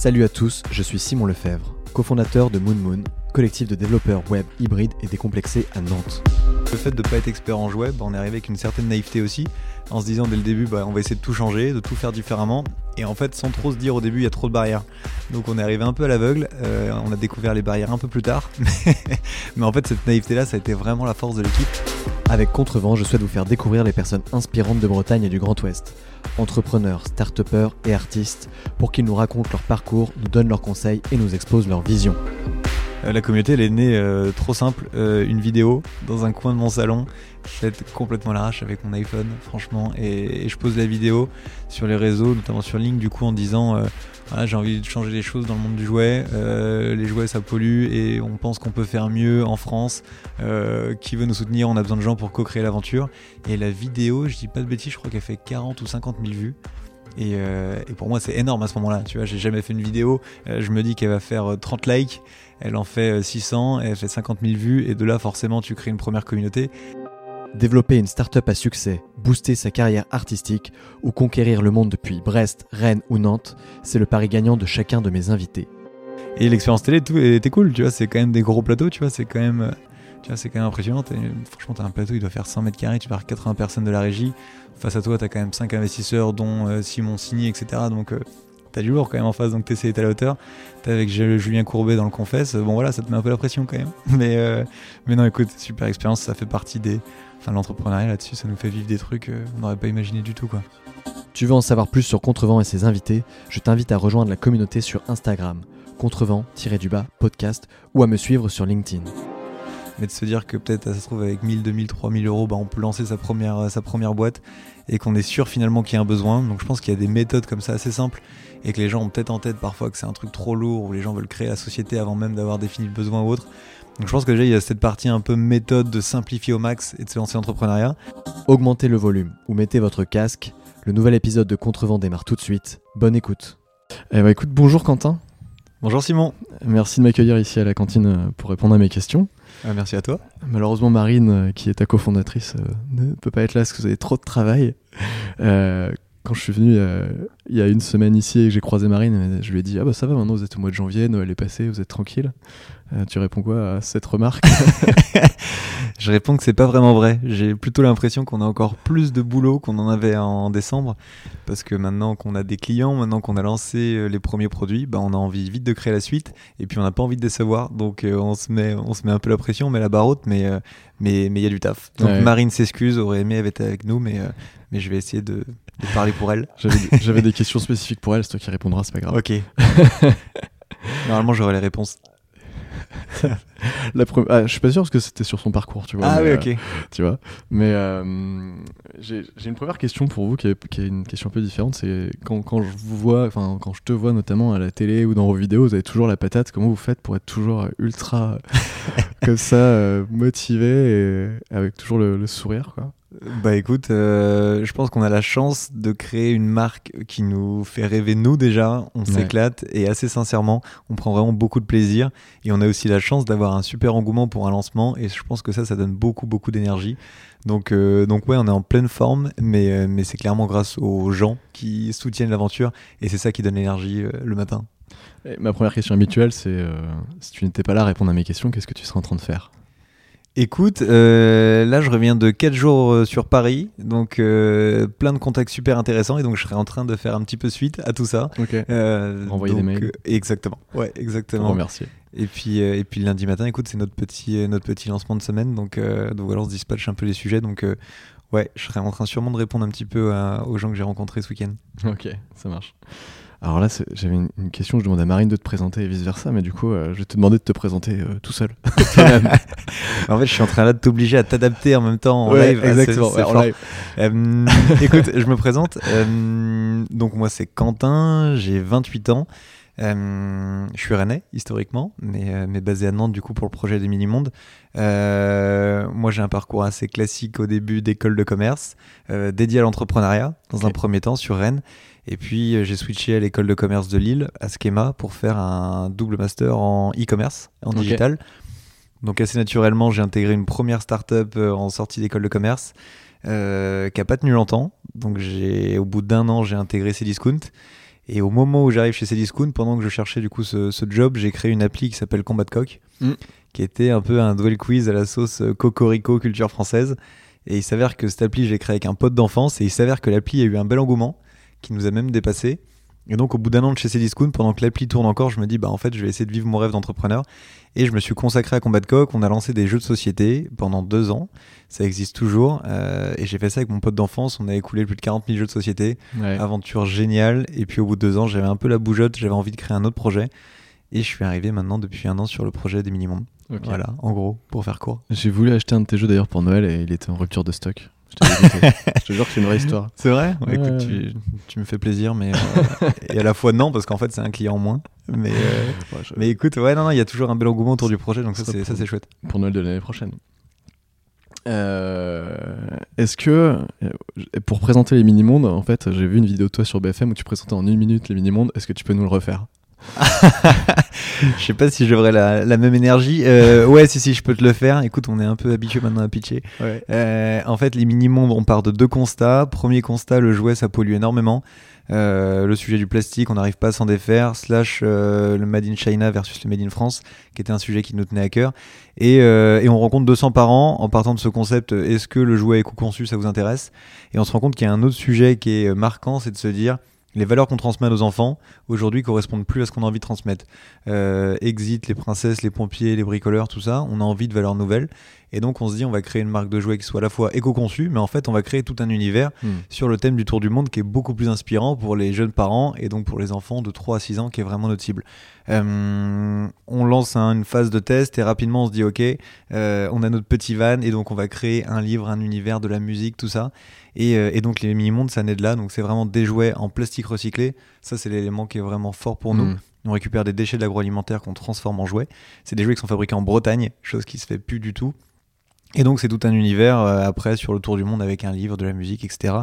Salut à tous, je suis Simon Lefebvre, cofondateur de Moon Moon, collectif de développeurs web hybrides et décomplexés à Nantes. Le fait de ne pas être expert en web, on est arrivé avec une certaine naïveté aussi, en se disant dès le début, bah, on va essayer de tout changer, de tout faire différemment, et en fait sans trop se dire au début, il y a trop de barrières. Donc on est arrivé un peu à l'aveugle, euh, on a découvert les barrières un peu plus tard, mais en fait cette naïveté-là, ça a été vraiment la force de l'équipe. Avec Contrevent, je souhaite vous faire découvrir les personnes inspirantes de Bretagne et du Grand Ouest. Entrepreneurs, start et artistes, pour qu'ils nous racontent leur parcours, nous donnent leurs conseils et nous exposent leur vision. Euh, la communauté, elle est née euh, trop simple. Euh, une vidéo dans un coin de mon salon, faite complètement l'arrache avec mon iPhone, franchement. Et, je pose la vidéo sur les réseaux, notamment sur Link, du coup, en disant voilà, j'ai envie de changer les choses dans le monde du jouet. les jouets, ça pollue et on pense qu'on peut faire mieux en France. qui veut nous soutenir? On a besoin de gens pour co-créer l'aventure. Et la vidéo, je dis pas de bêtises, je crois qu'elle fait 40 ou 50 000 vues. Et, pour moi, c'est énorme à ce moment-là. Tu vois, j'ai jamais fait une vidéo. je me dis qu'elle va faire 30 likes elle en fait 600, euh, elle fait 50 000 vues, et de là, forcément, tu crées une première communauté. Développer une start-up à succès, booster sa carrière artistique ou conquérir le monde depuis Brest, Rennes ou Nantes, c'est le pari gagnant de chacun de mes invités. Et l'expérience télé, tout était cool, tu vois, c'est quand même des gros plateaux, tu vois, c'est quand même, tu vois, c'est quand même impressionnant. franchement, t'as un plateau, il doit faire 100 mètres carrés, tu pars 80 personnes de la régie. Face à toi, t'as quand même 5 investisseurs, dont euh, Simon Signy, etc. Donc, euh, t'as du lourd quand même en face, donc t'essaies d'être à la hauteur. T'es avec Julien Courbet dans le Confesse, bon voilà, ça te met un peu la pression quand même. Mais, euh, mais non, écoute, super expérience, ça fait partie des. Enfin, l'entrepreneuriat là-dessus, ça nous fait vivre des trucs qu'on euh, n'aurait pas imaginé du tout, quoi. Tu veux en savoir plus sur Contrevent et ses invités Je t'invite à rejoindre la communauté sur Instagram, contrevent-du-bas podcast, ou à me suivre sur LinkedIn mais de se dire que peut-être ça se trouve avec 1000, 2000, 3000 euros, bah, on peut lancer sa première, sa première boîte et qu'on est sûr finalement qu'il y a un besoin. Donc je pense qu'il y a des méthodes comme ça assez simples et que les gens ont peut-être en tête parfois que c'est un truc trop lourd ou les gens veulent créer la société avant même d'avoir défini le besoin ou autre. Donc je pense que déjà il y a cette partie un peu méthode de simplifier au max et de se lancer entrepreneuriat. Augmentez le volume ou mettez votre casque. Le nouvel épisode de Contrevent démarre tout de suite. Bonne écoute. Eh bah écoute, bonjour Quentin. Bonjour Simon. Merci de m'accueillir ici à la cantine euh, pour répondre à mes questions. Euh, merci à toi. Malheureusement, Marine, euh, qui est ta cofondatrice, ne peut pas être là parce que vous avez trop de travail. Quand je suis venu il y a une semaine ici et que j'ai croisé Marine, je lui ai dit Ah bah ça va, maintenant vous êtes au mois de janvier, Noël est passé, vous êtes tranquille. tu réponds quoi à cette remarque? Je réponds que c'est pas vraiment vrai. J'ai plutôt l'impression qu'on a encore plus de boulot qu'on en avait en décembre. Parce que maintenant qu'on a des clients, maintenant qu'on a lancé euh, les premiers produits, bah, on a envie vite de créer la suite. Et puis on n'a pas envie de décevoir. Donc euh, on, se met, on se met un peu la pression, on met la barre haute, mais euh, mais il y a du taf. Donc Marine s'excuse, aurait aimé être avec nous, mais, mais je vais essayer de, parler pour elle. J'avais des questions spécifiques pour elle, c'est toi qui répondras, c'est pas grave. Ok. Normalement, j'aurai les réponses. la ah, je suis pas sûr parce que c'était sur son parcours, tu vois. Ah oui, ok. Euh, tu vois. Mais euh, j'ai une première question pour vous qui est, qui est une question un peu différente. C'est quand, quand, je vous vois, enfin quand je te vois notamment à la télé ou dans vos vidéos, vous avez toujours la patate. Comment vous faites pour être toujours ultra comme ça, euh, motivé et avec toujours le, le sourire, quoi? Bah écoute, euh, je pense qu'on a la chance de créer une marque qui nous fait rêver nous déjà, on s'éclate et assez sincèrement, on prend vraiment beaucoup de plaisir. Et on a aussi la chance d'avoir un super engouement pour un lancement. Et je pense que ça, ça donne beaucoup beaucoup d'énergie. Donc, euh, donc ouais, on est en pleine forme, mais, euh, mais c'est clairement grâce aux gens qui soutiennent l'aventure. Et c'est ça qui donne l'énergie le matin. ma première question habituelle, c'est si tu n'étais pas là à répondre à mes questions, qu'est-ce que tu serais en train de faire? Écoute, euh, là je reviens de 4 jours euh, sur Paris, donc euh, plein de contacts super intéressants et donc je serai en train de faire un petit peu suite à tout ça. Ok. Envoyer des mails. exactement. Ouais, exactement. Merci. Et puis et puis lundi matin, écoute, c'est notre petit notre petit lancement de semaine, donc donc voilà, on se dispatche un peu les sujets, donc ouais, je serai en train sûrement de répondre un petit peu aux gens que j'ai rencontrés ce week-end. Ok, ça marche. Alors là, j'avais une, question, je demande à Marine de te présenter et vice-versa, mais du coup, euh, je vais te demander de te présenter euh, tout seul. en fait, je suis en train là de t'obliger à t'adapter en même temps en live. Exactement, euh, écoute, je me présente. donc moi, c'est Quentin, j'ai 28 ans. je suis rennais historiquement, mais, mais basé à Nantes du coup pour le projet des mini-mondes. moi j'ai un parcours assez classique au début d'école de commerce, dédié à l'entrepreneuriat dans un premier temps sur Rennes. Et puis euh, j'ai switché à l'école de commerce de Lille, à Schema, pour faire un double master en e-commerce, en digital. Donc assez naturellement, j'ai intégré une première startup euh, en sortie d'école de commerce euh, qui n'a pas tenu longtemps. Donc j'ai, au bout d'un an, j'ai intégré Cdiscount. Et au moment où j'arrive chez Cdiscount, pendant que je cherchais du coup ce, ce job, j'ai créé une appli qui s'appelle Combat Coq, Mm. qui était un peu un duel quiz à la sauce cocorico culture française. Et il s'avère que cette appli, j'ai créé avec un pote d'enfance, et il s'avère que l'appli a eu un bel engouement, qui nous a même dépassé. Et donc, au bout d'un an de chez Cdiscount, pendant que l'appli tourne encore, je me dis, bah en fait, je vais essayer de vivre mon rêve d'entrepreneur. Et je me suis consacré à Combat Coq. On a lancé des jeux de société pendant deux ans. Ça existe toujours. Euh, et j'ai fait ça avec mon pote d'enfance. On a écoulé plus de 40 000 jeux de société. Ouais. Aventure géniale. Et puis, au bout de deux ans, j'avais un peu la bougeotte. J'avais envie de créer un autre projet. Et je suis arrivé maintenant depuis un an sur le projet des minimums. Voilà, en gros, pour faire court. J'ai voulu acheter un de tes jeux d'ailleurs pour Noël et il était en rupture de stock. Je te jure que c'est une vraie histoire. C'est vrai? Ouais, Écoute, ouais. tu, tu me fais plaisir, mais. euh, et à la fois non, parce qu'en fait, c'est un client en moins. Mais, euh, Ouais, je- mais écoute, ouais, non, non, il y a toujours un bel engouement autour du projet, donc ça, Ça c'est, ça, pour- c'est chouette. pour Noël de l'année prochaine. Euh, Est-ce que, pour présenter les mini-mondes, en fait, j'ai vu une vidéo de toi sur BFM où tu présentais en une minute les mini-mondes. Est-ce que tu peux nous le refaire? Je sais pas si j'aurai la, la même énergie. Euh, ouais, si, si, je peux te le faire. Écoute, on est un peu habitué maintenant à pitcher. Ouais. Euh, en fait, les mini-mondes, on part de deux constats. Premier constat, le jouet, ça pollue énormément. Euh, le sujet du plastique, on n'arrive pas à s'en défaire. Slash euh, le Made in China versus le Made in France, qui était un sujet qui nous tenait à cœur. Et, euh, et on rencontre 200 par an en partant de ce concept est-ce que le jouet éco-conçu, ça vous intéresse? Et on se rend compte qu'il y a un autre sujet qui est marquant, c'est de se dire les valeurs qu'on transmet à nos enfants aujourd'hui correspondent plus à ce qu'on a envie de transmettre. Euh, exit, les princesses, les pompiers, les bricoleurs, tout ça, on a envie de valeurs nouvelles. Et donc on se dit on va créer une marque de jouets qui soit à la fois éco-conçue, mais en fait on va créer tout un univers Hmm. sur le thème du tour du monde qui est beaucoup plus inspirant pour les jeunes parents et donc pour les enfants de 3 à 6 ans qui est vraiment notre cible. Euh, on lance un- une phase de test et rapidement on se dit ok, euh, on a notre petit van et donc on va créer un livre, un univers, de la musique, tout ça. Et, euh, et donc les mini-mondes ça naît de là, donc c'est vraiment des jouets en plastique recyclé. Ça c'est l'élément qui est vraiment fort pour nous. Hmm. On récupère des déchets de l'agroalimentaire qu'on transforme en jouets. C'est des jouets qui sont fabriqués en Bretagne, chose qui se fait plus du tout. Et donc c'est tout un univers euh, après sur le tour du monde avec un livre, de la musique, etc.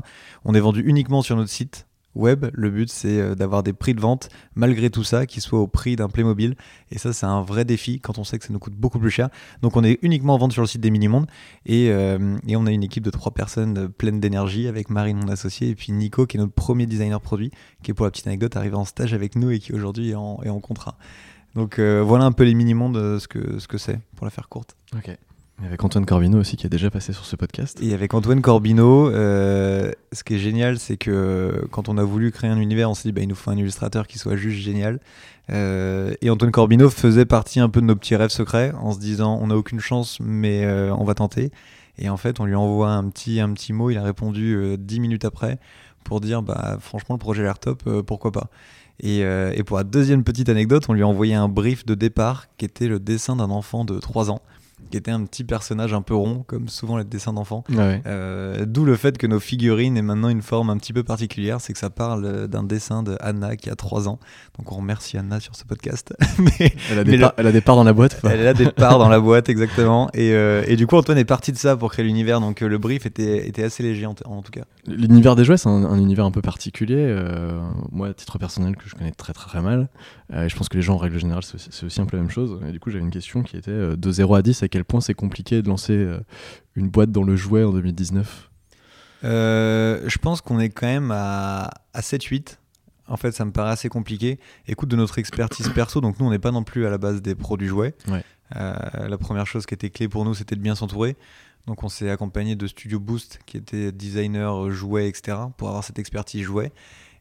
On est vendu uniquement sur notre site web. Le but c'est euh, d'avoir des prix de vente malgré tout ça qui soient au prix d'un Playmobil. Et ça c'est un vrai défi quand on sait que ça nous coûte beaucoup plus cher. Donc on est uniquement en vente sur le site des Mini-Mondes et, euh, et on a une équipe de trois personnes euh, pleines d'énergie avec Marine mon associé et puis Nico qui est notre premier designer produit qui est pour la petite anecdote arrivé en stage avec nous et qui aujourd'hui est en, contrat. Donc voilà un peu les mini-mondes, ce que ce que c'est, pour la faire courte. Ok. Et Avec Antoine Corvino aussi qui a déjà passé sur ce podcast. Et avec Antoine Corbino, euh, ce qui est génial, c'est que quand on a voulu créer un univers, on s'est dit bah, il nous faut un illustrateur qui soit juste génial. Euh, et Antoine Corbino faisait partie un peu de nos petits rêves secrets en se disant on n'a aucune chance, mais euh, on va tenter. Et en fait, on lui envoie un petit, un petit mot, il a répondu dix minutes après pour dire bah franchement le projet a l'air top, pourquoi pas? Et, et pour la deuxième petite anecdote, on lui a envoyé un brief de départ qui était le dessin d'un enfant de 3 ans, qui était un petit personnage un peu rond, comme souvent les dessins d'enfants. Ouais. Euh, D'où le fait que nos figurines aient maintenant une forme un petit peu particulière, c'est que ça parle euh, d'un dessin de Anna qui a 3 ans. Donc on remercie Anna sur ce podcast. Mais Elle, a Mais des le- parts- elle a des parts dans la boîte. elle là des parts dans la boîte, exactement. Et, euh, et du coup, Antoine est parti de ça pour créer l'univers. Donc euh, le brief était, était assez léger en, en tout cas. L'univers des jouets, c'est un, un univers un peu particulier. euh, moi, à titre personnel, que je connais très très, très mal. Euh, et je pense que les gens, en règle générale, c'est aussi- un peu la même chose. Et du coup, j'avais une question qui était euh, de 0 à 10, à quel point c'est compliqué de lancer une boîte dans le jouet en 2019 Euh, je pense qu'on est quand même à, à 7-8. En fait, ça me paraît assez compliqué. Écoute, de notre expertise perso, donc nous, on n'est pas non plus à la base des pros du jouet. Ouais. Euh, la première chose qui était clé pour nous, c'était de bien s'entourer. Donc, on s'est accompagné de Studio Boost, qui était designer euh, jouet, etc., pour avoir cette expertise jouet.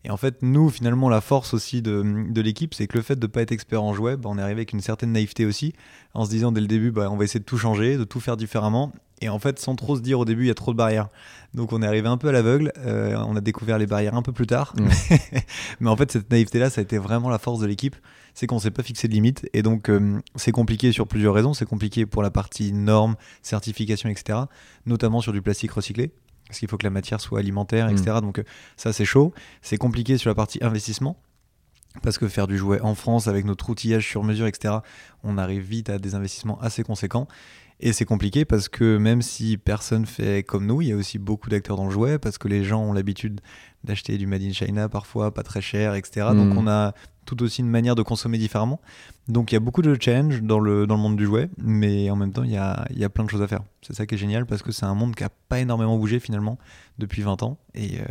Et en fait, nous, finalement, la force aussi de, de l'équipe, c'est que le fait de ne pas être expert en jouet, bah, on est arrivé avec une certaine naïveté aussi, en se disant dès le début, bah, on va essayer de tout changer, de tout faire différemment. Et en fait, sans trop se dire au début, il y a trop de barrières. Donc on est arrivé un peu à l'aveugle, euh, on a découvert les barrières un peu plus tard. Mais en fait, cette naïveté-là, ça a été vraiment la force de l'équipe. C'est qu'on s'est pas fixé de limite. Et donc, euh, c'est compliqué sur plusieurs raisons. C'est compliqué pour la partie normes, certification, etc. Notamment sur du plastique recyclé. Parce qu'il faut que la matière soit alimentaire, etc. Donc euh, ça, c'est chaud. C'est compliqué sur la partie investissement. Parce que faire du jouet en France avec notre outillage sur mesure, etc., on arrive vite à des investissements assez conséquents. Et c'est compliqué parce que même si personne fait comme nous, il y a aussi beaucoup d'acteurs dans le jouet, parce que les gens ont l'habitude d'acheter du made in China parfois, pas très cher, etc. Donc Mhm. on a tout aussi une manière de consommer différemment. Donc il y a beaucoup de challenges dans le, dans le monde du jouet, mais en même temps il y a, il y a plein de choses à faire. C'est ça qui est génial parce que c'est un monde qui a pas énormément bougé finalement depuis 20 ans. Et, euh,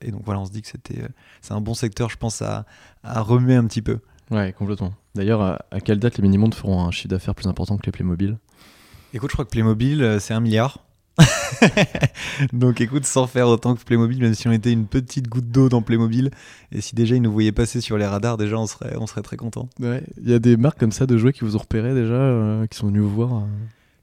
et donc voilà, on se dit que c'était, euh, c'est un bon secteur, je pense, à, à remuer un petit peu. Ouais, complètement. D'ailleurs, à, à quelle date les mini-mondes feront un chiffre d'affaires plus important que les Playmobil? Écoute, je crois que Playmobil, euh, c'est un milliard. Donc écoute, sans faire autant que Playmobil, même si on était une petite goutte d'eau dans Playmobil, et si déjà ils nous voyaient passer sur les radars, déjà on serait, on serait très content. Il y a des marques comme ça de jouets qui vous ont repéré déjà, euh, qui sont venus vous voir. euh.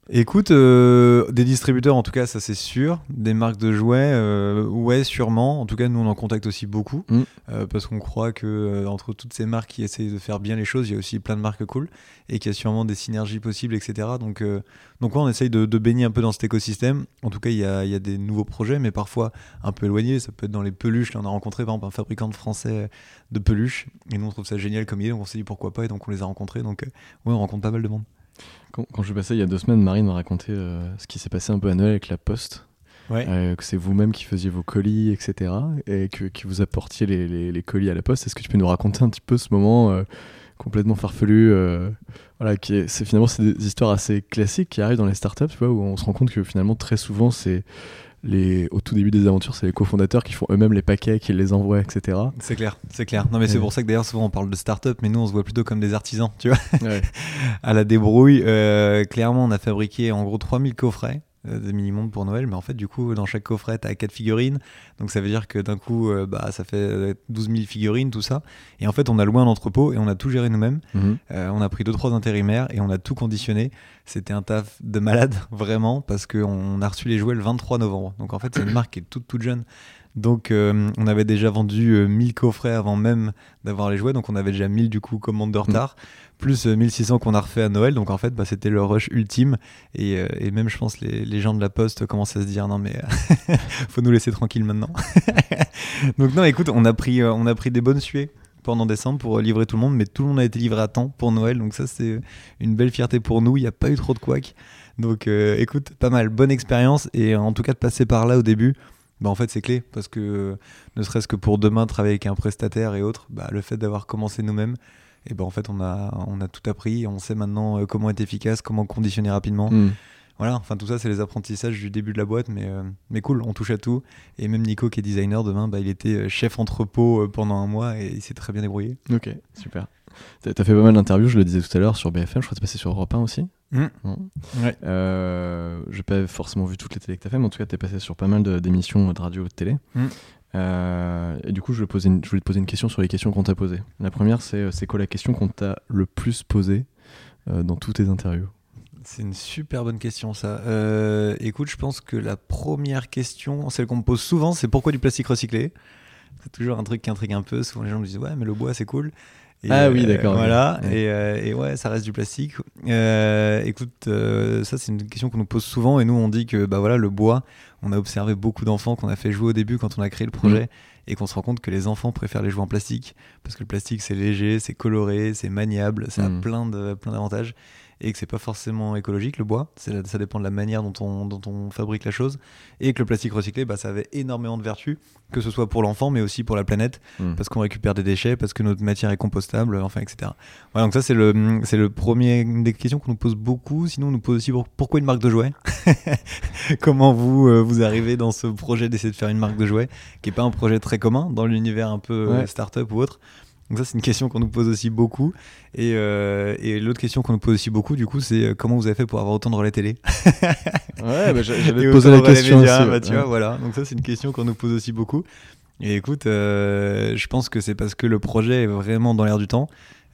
Écoute, euh, des distributeurs en tout cas, ça c'est sûr. Des marques de jouets, euh, ouais, sûrement. En tout cas, nous on en contacte aussi beaucoup Mm. euh, parce qu'on croit que entre toutes ces marques qui essayent de faire bien les choses, il y a aussi plein de marques cool et qu'il y a sûrement des synergies possibles, etc. Donc, donc ouais, on essaye de, de baigner un peu dans cet écosystème. En tout cas, il y a, il y a des nouveaux projets, mais parfois un peu éloignés. Ça peut être dans les peluches. Là, on a rencontré par exemple un fabricant de français de peluches et nous on trouve ça génial comme idée. Donc on s'est dit pourquoi pas et donc on les a rencontrés. Donc ouais, on rencontre pas mal de monde. Quand, quand je suis passé il y a deux semaines, Marine m'a raconté euh, ce qui s'est passé un peu à Noël avec la Poste. Ouais. Euh, que c'est vous-même qui faisiez vos colis, etc. Et que, vous apportiez les, les- les colis à la Poste. Est-ce que tu peux nous raconter un petit peu ce moment euh, complètement farfelu voilà, qui est, c'est finalement c'est des histoires assez classiques qui arrivent dans les startups, tu vois, où on se rend compte que finalement très souvent c'est les, au tout début des aventures, c'est les cofondateurs qui font eux-mêmes les paquets, qui les envoient, etc. C'est clair, c'est clair. Non mais c'est pour ça que d'ailleurs souvent on parle de start-up, mais nous on se voit plutôt comme des artisans, tu vois, Ouais. à la débrouille. Euh, clairement, on a fabriqué en gros 3000 coffrets euh, de mini-monde pour Noël, mais en fait du coup dans chaque coffret t'as 4 figurines, donc ça veut dire que d'un coup euh, bah ça fait euh, 12 000 figurines, tout ça. Et en fait on a loué un entrepôt et on a tout géré nous-mêmes. Mhm. Euh, on a pris deux trois intérimaires et on a tout conditionné. C'était un taf de malade vraiment parce qu'on a reçu les jouets le 23 novembre. Donc en fait c'est une marque qui est toute toute jeune. Donc euh, on avait déjà vendu euh, 1000 coffrets avant même d'avoir les jouets. Donc on avait déjà 1000 du coup commandes de retard. Plus euh, 1600 qu'on a refait à Noël. Donc en fait bah, c'était le rush ultime. Et, euh, même je pense les, gens de la poste commencent à se dire non mais euh, faut nous laisser tranquille maintenant. Donc non écoute on a pris, euh, on a pris des bonnes suées pendant décembre pour euh, livrer tout le monde, mais tout le monde a été livré à temps pour Noël, donc ça c'est une belle fierté pour nous. Il n'y a pas eu trop de couacs, donc euh, écoute, pas mal, bonne expérience et euh, en tout cas de passer par là au début. Bah en fait c'est clé parce que euh, ne serait-ce que pour demain travailler avec un prestataire et autres, bah, le fait d'avoir commencé nous-mêmes, et ben en fait on a on a tout appris, on sait maintenant euh, comment être efficace, comment conditionner rapidement. Mhm. Voilà, enfin tout ça c'est les apprentissages du début de la boîte, mais, euh, mais cool, on touche à tout. Et même Nico qui est designer demain, bah, il était euh, chef entrepôt pendant un mois et il s'est très bien débrouillé. Ok, super. T'as fait pas mal d'interviews, je le disais tout à l'heure, sur BFM, je crois que t'es passé sur Europe 1 aussi. Mm. Non Ouais. Euh, j'ai pas forcément vu toutes les télés que t'as fait, mais en tout cas, t'es passé sur pas mal de- d'émissions de radio ou de télé. Mm. Euh, et du coup, je voulais, te poser une question sur les questions qu'on t'a posées. La première, c'est euh, quoi la question qu'on t'a le plus posée euh, dans toutes tes interviews? C'est une super bonne question ça. Écoute, je pense que la première question, celle qu'on me pose souvent, c'est pourquoi du plastique recyclé? C'est toujours un truc qui intrigue un peu. Souvent les gens me disent ouais mais le bois c'est cool. Et, Ah oui, d'accord, Voilà. ok. Ouais. Et, euh, et ouais, ça reste du plastique. Euh, écoute, euh, ça c'est une question qu'on nous pose souvent et nous on dit que bah voilà le bois. On a observé beaucoup d'enfants qu'on a fait jouer au début quand on a créé le projet et qu'on se rend compte que les enfants préfèrent les jouer en plastique parce que le plastique c'est léger, c'est coloré, c'est maniable, ça a plein de plein d'avantages et que c'est pas forcément écologique le bois. Ça dépend de la manière dont on, dont on fabrique la chose et que le plastique recyclé, bah, ça avait énormément de vertus, que ce soit pour l'enfant mais aussi pour la planète Mm. parce qu'on récupère des déchets, parce que notre matière est compostable, enfin etc. Donc ça c'est le le premier une des questions qu'on nous pose beaucoup. Sinon on nous pose aussi pour- pourquoi une marque de jouets? Comment vous euh, vous arrivez dans ce projet d'essayer de faire une marque de jouets qui est pas un projet très commun dans l'univers un peu euh, Ouais. start-up ou autre? Donc ça c'est une question qu'on nous pose aussi beaucoup. Et, euh, et l'autre question qu'on nous pose aussi beaucoup du coup c'est euh, comment vous avez fait pour avoir autant de relais télé? Ouais, bah, j'a- j'allais te poser la question médias, aussi. bah, ouais. tu vois, voilà. Donc ça, c'est une question qu'on nous pose aussi beaucoup. Et écoute, euh, je pense que c'est parce que le projet est vraiment dans l'air du temps.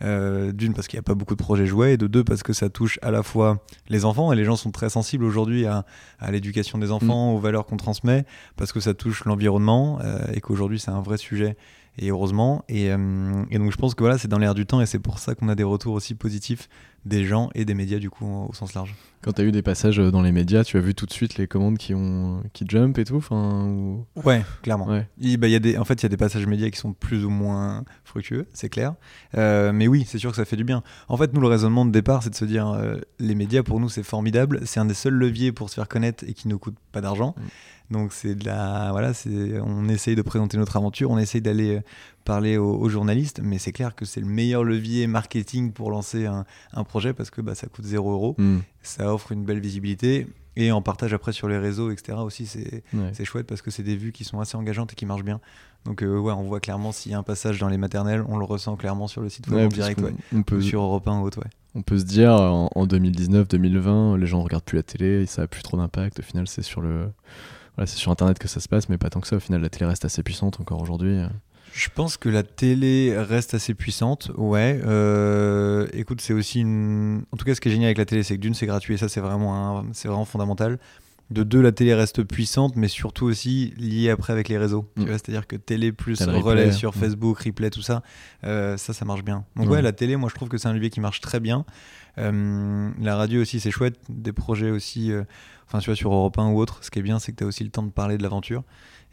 Euh, D'une, parce qu'il n'y a pas beaucoup de projets jouets, et de deux, parce que ça touche à la fois les enfants, et les gens sont très sensibles aujourd'hui à, à l'éducation des enfants, aux valeurs qu'on transmet, parce que ça touche l'environnement, euh, et qu'aujourd'hui c'est un vrai sujet, et heureusement. Et, euh, et donc je pense que voilà, c'est dans l'air du temps, et c'est pour ça qu'on a des retours aussi positifs des gens et des médias du coup au sens large. Quand tu as eu des passages dans les médias, tu as vu tout de suite les commandes qui ont qui jump et tout, enfin ou... Ouais, clairement. Ouais. Il, bah, il y a des, en fait, il y a des passages médias qui sont plus ou moins fructueux, c'est clair. Euh, mais oui, c'est sûr que ça fait du bien. En fait, nous, le raisonnement de départ, c'est de se dire, euh, les médias, pour nous, c'est formidable. C'est un des seuls leviers pour se faire connaître et qui ne coûte pas d'argent. Mm. Donc, c'est de la, voilà, c'est, on essaye de présenter notre aventure, on essaye d'aller euh, parler aux, aux journalistes, mais c'est clair que c'est le meilleur levier marketing pour lancer un, un projet parce que bah, ça coûte 0 euros, Hmm. ça offre une belle visibilité. Et en partage après sur les réseaux, etc. aussi, c'est, Ouais. chouette parce que c'est des vues qui sont assez engageantes et qui marchent bien. Donc euh, ouais, on voit clairement s'il y a un passage dans les maternelles, on le ressent clairement sur le site web Ouais, en parce direct, ouais. on, peut, sur Europe 1 ou autre, ouais. on peut se dire en, en 2019-2020, les gens regardent plus la télé, ça a plus trop d'impact. Au final, c'est sur le voilà, c'est sur internet que ça se passe, mais pas tant que ça. Au final, la télé reste assez puissante encore aujourd'hui. Je pense que la télé reste assez puissante, ouais. Euh, écoute, c'est aussi une... En tout cas, ce qui est génial avec la télé, c'est que d'une, c'est gratuit, et ça, c'est vraiment, un- c'est vraiment fondamental. De deux, la télé reste puissante, mais surtout aussi liée après avec les réseaux. Mm. c'est-à-dire que télé plus relais replay, sur mm. Facebook, replay, tout ça, euh, ça, ça marche bien. Donc Ouais. ouais, la télé, moi, je trouve que c'est un levier qui marche très bien. Euh, la radio aussi, c'est chouette. Des projets aussi, euh, enfin, tu vois, sur Europe 1 ou autre. Ce qui est bien, c'est que tu as aussi le temps de parler de l'aventure.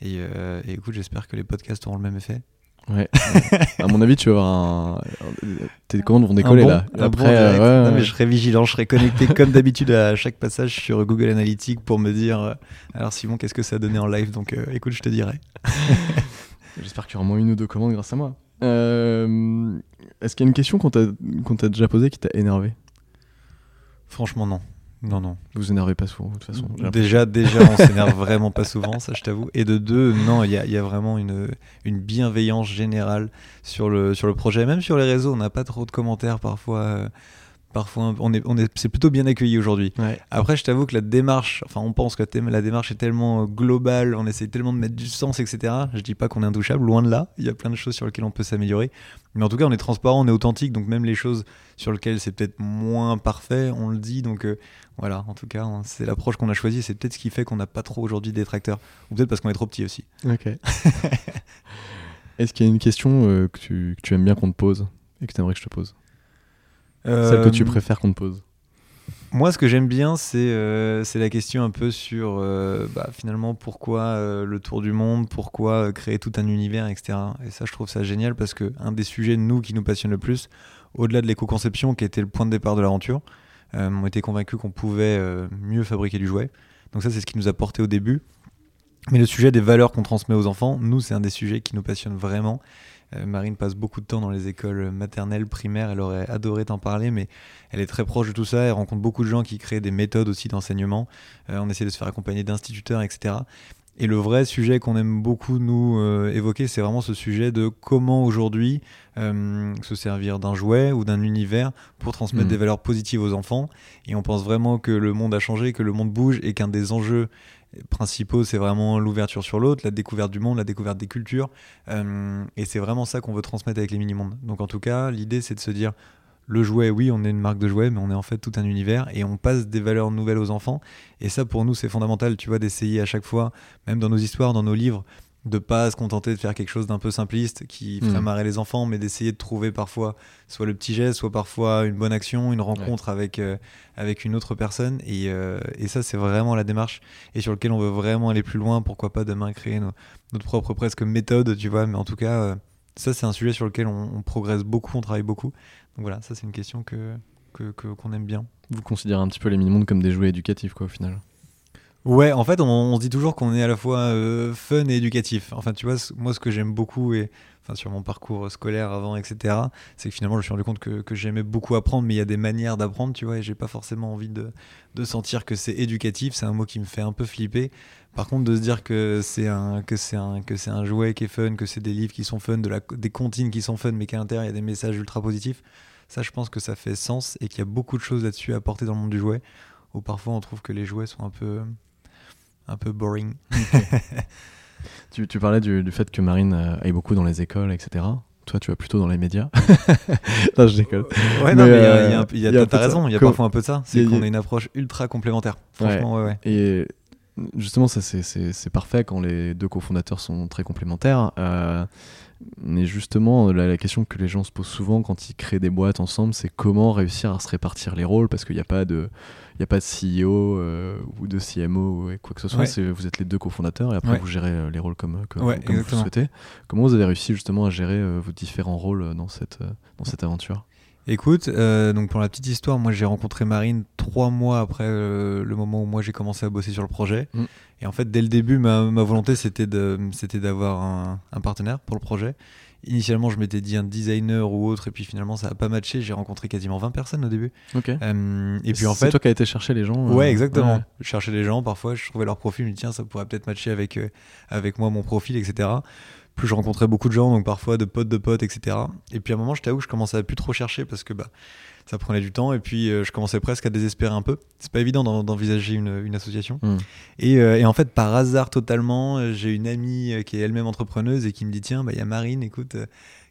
Et, et écoute, j'espère que les podcasts auront le même effet. Ouais. à mon avis, tu vas avoir un. Tes commandes vont décoller bon- là. bon Après, euh, ouais, Non, mais je serai vigilant, je serai connecté comme d'habitude à chaque passage sur Google Analytics pour me dire euh, alors Simon, qu'est-ce que ça a donné en live? Donc euh, écoute, je te dirai. J'espère qu'il y aura au moins une ou deux commandes grâce à moi. Est-ce qu'il y a une question qu'on t'a qu'on t'a déjà posée qui t'a énervé? Franchement, non. Non, non. Vous énervez pas souvent, de toute façon. Déjà, déjà, on s'énerve vraiment pas souvent, ça je t'avoue. Et de deux, non, il y a, y a vraiment une, une bienveillance générale sur le, sur le projet. Même sur les réseaux, on n'a pas trop de commentaires parfois. euh, parfois, on est, on est, c'est plutôt bien accueilli aujourd'hui. Ouais. Après, je t'avoue que la démarche, enfin, on pense que la démarche est tellement euh, globale, on essaie tellement de mettre du sens, etc. Je dis pas qu'on est intouchable, loin de là. Il y a plein de choses sur lesquelles on peut s'améliorer. Mais en tout cas, on est transparent, on est authentique, donc même les choses sur lesquelles c'est peut-être moins parfait, on le dit. Donc euh, voilà, en tout cas, hein, c'est l'approche qu'on a choisie. C'est peut-être ce qui fait qu'on n'a pas trop aujourd'hui de détracteurs. Ou peut-être parce qu'on est trop petit aussi. Ok. Est-ce qu'il y a une question euh, que, tu, que tu aimes bien qu'on te pose et que tu aimerais que je te pose? Celle que tu Euh, préfères qu'on te pose Moi, ce que j'aime bien, c'est euh, la question un peu sur euh, bah, finalement pourquoi euh, le tour du monde, pourquoi créer tout un univers, etc. Et ça, je trouve ça génial parce que un des sujets, nous, qui nous passionne le plus, au-delà de l'éco-conception, qui était le point de départ de l'aventure, on était convaincus qu'on pouvait mieux fabriquer du jouet. Donc ça, c'est ce qui nous a porté au début. Mais le sujet des valeurs qu'on transmet aux enfants, nous, c'est un des sujets qui nous passionne vraiment. Euh, Marine passe beaucoup de temps dans les écoles maternelles, primaires. Elle aurait adoré t'en parler, mais elle est très proche de tout ça. Elle rencontre beaucoup de gens qui créent des méthodes aussi d'enseignement. Euh, on essaie de se faire accompagner d'instituteurs, etc. Et le vrai sujet qu'on aime beaucoup nous euh, évoquer, c'est vraiment ce sujet de comment aujourd'hui euh, se servir d'un jouet ou d'un univers pour transmettre Mhm. des valeurs positives aux enfants. Et on pense vraiment que le monde a changé, que le monde bouge et qu'un des enjeux principaux, c'est vraiment l'ouverture sur l'autre, la découverte du monde, la découverte des cultures. Euh, et c'est vraiment ça qu'on veut transmettre avec les mini-mondes. Donc en tout cas, l'idée, c'est de se dire, le jouet, oui, on est une marque de jouets, mais on est en fait tout un univers et on passe des valeurs nouvelles aux enfants. Et ça, pour nous, c'est fondamental, tu vois, d'essayer à chaque fois, même dans nos histoires, dans nos livres, de pas se contenter de faire quelque chose d'un peu simpliste qui ferait Mhm. marrer les enfants, mais d'essayer de trouver parfois soit le petit geste, soit parfois une bonne action, une rencontre avec, euh, avec une autre personne. Et, euh, et ça, c'est vraiment la démarche et sur lequel on veut vraiment aller plus loin. Pourquoi pas demain créer nos- notre propre presque méthode, tu vois. Mais en tout cas, euh, ça, c'est un sujet sur lequel on, on progresse beaucoup, on travaille beaucoup. Donc voilà, ça, c'est une question que que- que- qu'on aime bien. Vous considérez un petit peu les mini-mondes comme des jouets éducatifs, quoi, au final Ouais, en fait, on, dit toujours qu'on est à la fois euh, fun et éducatif. Enfin, tu vois, moi, ce que j'aime beaucoup, enfin, sur mon parcours scolaire avant, etc., c'est que finalement, je me suis rendu compte que, j'aimais beaucoup apprendre, mais il y a des manières d'apprendre, tu vois, et j'ai pas forcément envie de, sentir que c'est éducatif. C'est un mot qui me fait un peu flipper. Par contre, de se dire que c'est un, jouet qui est fun, que c'est des livres qui sont fun, des comptines qui sont fun, mais qu'à l'intérieur, il y a des messages ultra positifs, ça, je pense que ça fait sens et qu'il y a beaucoup de choses là-dessus à apporter dans le monde du jouet, où parfois on trouve que les jouets sont un peu un peu boring. Tu, tu parlais du, du fait que Marine euh, aille beaucoup dans les écoles, etc. Toi, tu vas plutôt dans les médias. non, je déconne. Ouais, non, Mais, mais il y a- euh, y a y a- a t'as raison, il y a parfois un peu de ça. C'est qu'on a une approche ultra complémentaire. Franchement, ouais, ouais. Et justement, ça c'est parfait quand les deux cofondateurs sont très complémentaires. Euh, mais justement, la, la question que les gens se posent souvent quand ils créent des boîtes ensemble, c'est comment réussir à se répartir les rôles parce qu'il n'y a pas de, il y a pas de CEO euh, ou de CMO ou quoi que ce soit. Ouais. c'est- Vous êtes les deux cofondateurs et après Ouais. vous gérez euh, les rôles comme, comme, Ouais, comme vous exactement. souhaitez. Comment vous avez réussi justement à gérer euh, vos différents rôles euh, dans cette, euh, dans cette aventure? Écoute, euh, donc pour la petite histoire, moi j'ai rencontré Marine trois mois après euh, le moment où moi j'ai commencé à bosser sur le projet. Mm. Et en fait, dès le début, ma, ma volonté c'était de, c'était d'avoir un, un partenaire pour le projet. Initialement, je m'étais dit un designer ou autre, et puis finalement ça a pas matché. J'ai rencontré quasiment 20 personnes au début. Ok. Euh, et puis en c'est fait, toi qui as été chercher les gens. Ouais, exactement. ouais. Je cherchais des gens, parfois je trouvais leur profil, je me dis tiens, ça pourrait peut-être matcher avec, avec moi, mon profil, etc. Plus je rencontrais beaucoup de gens, donc parfois de potes de potes, etc. Et puis à un moment, je t'avoue que je commençais à plus trop chercher parce que bah, ça prenait du temps et puis euh, je commençais presque à désespérer un peu. C'est pas évident d'en- d'envisager une, une association. Mm. Et, euh, et en fait, par hasard totalement, euh, j'ai une amie qui est elle-même entrepreneuse et qui me dit tiens, bah, il y a Marine, écoute.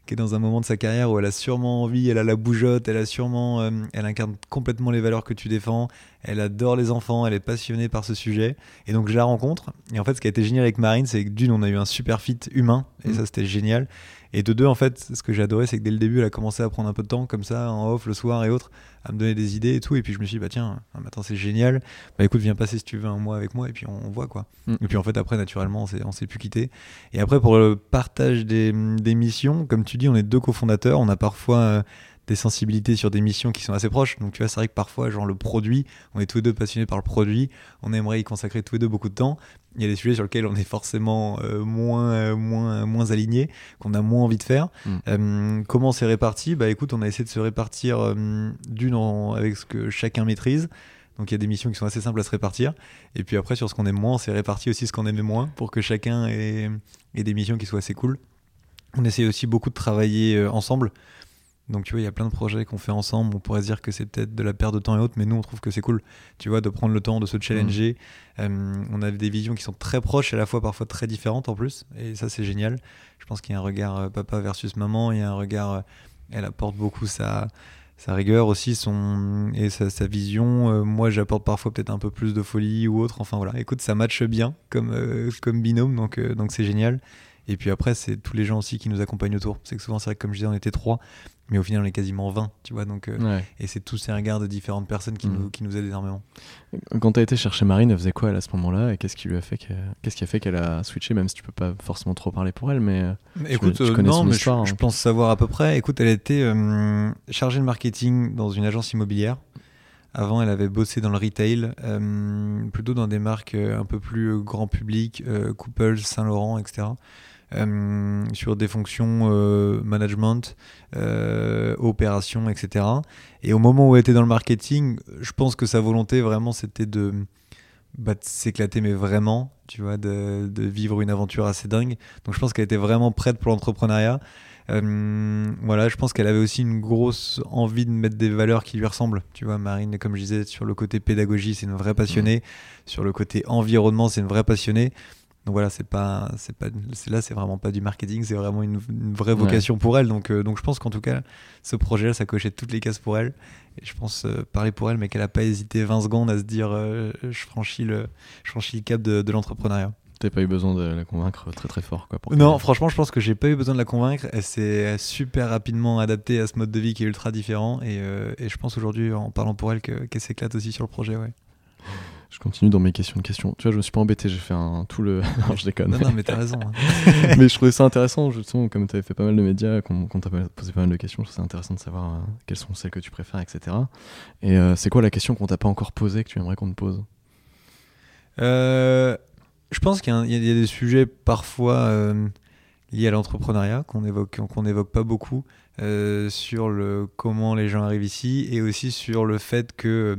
Qui est dans un moment de sa carrière où elle a sûrement envie, elle a la bougeotte, elle a sûrement, euh, elle incarne complètement les valeurs que tu défends, elle adore les enfants, elle est passionnée par ce sujet. Et donc je la rencontre. Et en fait, ce qui a été génial avec Marine, c'est que d'une, on a eu un super fit humain. Et Mm. ça, c'était génial. Et de deux, en fait, ce que j'ai adoré, c'est que dès le début, elle a commencé à prendre un peu de temps, comme ça, en off, le soir et autres, à me donner des idées et tout. Et puis je me suis dit, bah tiens, mais attends, c'est génial. Bah écoute, viens passer si tu veux un mois avec moi. Et puis on, on voit quoi. Mm. Et puis en fait, après, naturellement, on s'est, on s'est plus quitté. Et après, pour le partage des, des missions, comme tu dis, on est deux cofondateurs. On a parfois euh, des sensibilités sur des missions qui sont assez proches. Donc tu vois, c'est vrai que parfois, genre le produit, on est tous les deux passionnés par le produit. On aimerait y consacrer tous les deux beaucoup de temps. Il y a des sujets sur lesquels on est forcément euh, moins, euh, moins, moins alignés, qu'on a moins envie de faire. Mm. Euh, comment c'est réparti? Bah écoute, on a essayé de se répartir euh, d'une avec ce que chacun maîtrise. Donc il y a des missions qui sont assez simples à se répartir. Et puis après, sur ce qu'on aime moins, on s'est réparti aussi ce qu'on aimait moins pour que chacun ait, ait des missions qui soient assez cool. On essaie aussi beaucoup de travailler ensemble. Donc tu vois, il y a plein de projets qu'on fait ensemble. On pourrait se dire que c'est peut-être de la perte de temps et autres, mais nous, on trouve que c'est cool. Tu vois, de prendre le temps de se challenger. Euh, on a des visions qui sont très proches et à la fois parfois très différentes en plus. Et ça, c'est génial. Je pense qu'il y a un regard euh, papa versus maman. Il y a un regard. euh, elle apporte beaucoup sa, sa rigueur aussi son, et sa, sa vision. Euh, moi, j'apporte parfois peut-être un peu plus de folie ou autre. Enfin voilà, écoute, ça matche bien comme, euh, comme binôme, donc donc c'est génial. Et puis après, c'est tous les gens aussi qui nous accompagnent autour. C'est que souvent, c'est vrai que comme je disais, on était trois, mais au final, on est quasiment 20, tu vois. Donc, euh, Ouais. et c'est tous ces regards de différentes personnes qui, Mhm. nous, qui nous aident énormément. Quand tu as été chercher Marine, elle faisait quoi elle à ce moment-là? Et qu'est-ce qui lui a fait qu'elle- qu'est-ce qui a fait qu'elle a switché même si tu peux pas forcément trop parler pour elle mais euh, Écoute, tu euh, connais non, son mais histoire, je, je hein. pense savoir à peu près. Écoute, elle était euh, chargée de marketing dans une agence immobilière. Avant, elle avait bossé dans le retail, plutôt dans des marques un peu plus grand public, Couples, Saint-Laurent, etc. Euh, sur des fonctions euh, management, euh, opération, etc. Et au moment où elle était dans le marketing, je pense que sa volonté vraiment c'était de, bah, de s'éclater, mais vraiment, tu vois, de, de vivre une aventure assez dingue. Donc je pense qu'elle était vraiment prête pour l'entrepreneuriat. Euh, voilà, je pense qu'elle avait aussi une grosse envie de mettre des valeurs qui lui ressemblent. Tu vois, Marine, comme je disais, sur le côté pédagogie, c'est une vraie passionnée. Sur le côté environnement, c'est une vraie passionnée. Donc voilà, c'est pas, c'est pas, c'est là, c'est vraiment pas du marketing, c'est vraiment une, une vraie Ouais. vocation pour elle. Donc, euh, donc je pense qu'en tout cas, ce projet-là, ça cochait toutes les cases pour elle. Et je pense euh, parler pour elle, mais qu'elle a pas hésité 20 secondes à se dire, euh, je franchis le, je franchis le cap de, de l'entrepreneuriat. t'as pas eu besoin de la convaincre très très fort quoi pour Non, franchement, je pense que j'ai pas eu besoin de la convaincre. Elle s'est super rapidement adaptée à ce mode de vie qui est ultra différent. Et, et je pense aujourd'hui, en parlant pour elle, que- qu'elle s'éclate aussi sur le projet. Ouais. Je continue dans mes questions de questions tu vois je me suis pas embêté j'ai fait un tout le non je déconne Non, non, mais t'as raison. hein. mais je trouvais ça intéressant justement comme tu avais fait pas mal de médias qu'on t'a posé pas mal de questions ça intéressant de savoir euh, quelles sont celles que tu préfères etc et euh, c'est quoi la question qu'on t'a pas encore posée que tu aimerais qu'on te pose? Euh, je pense qu'il y, a y des sujets parfois liés à l'entrepreneuriat qu'on évoque, qu'on évoque pas beaucoup sur le comment les gens arrivent ici et aussi sur le fait que,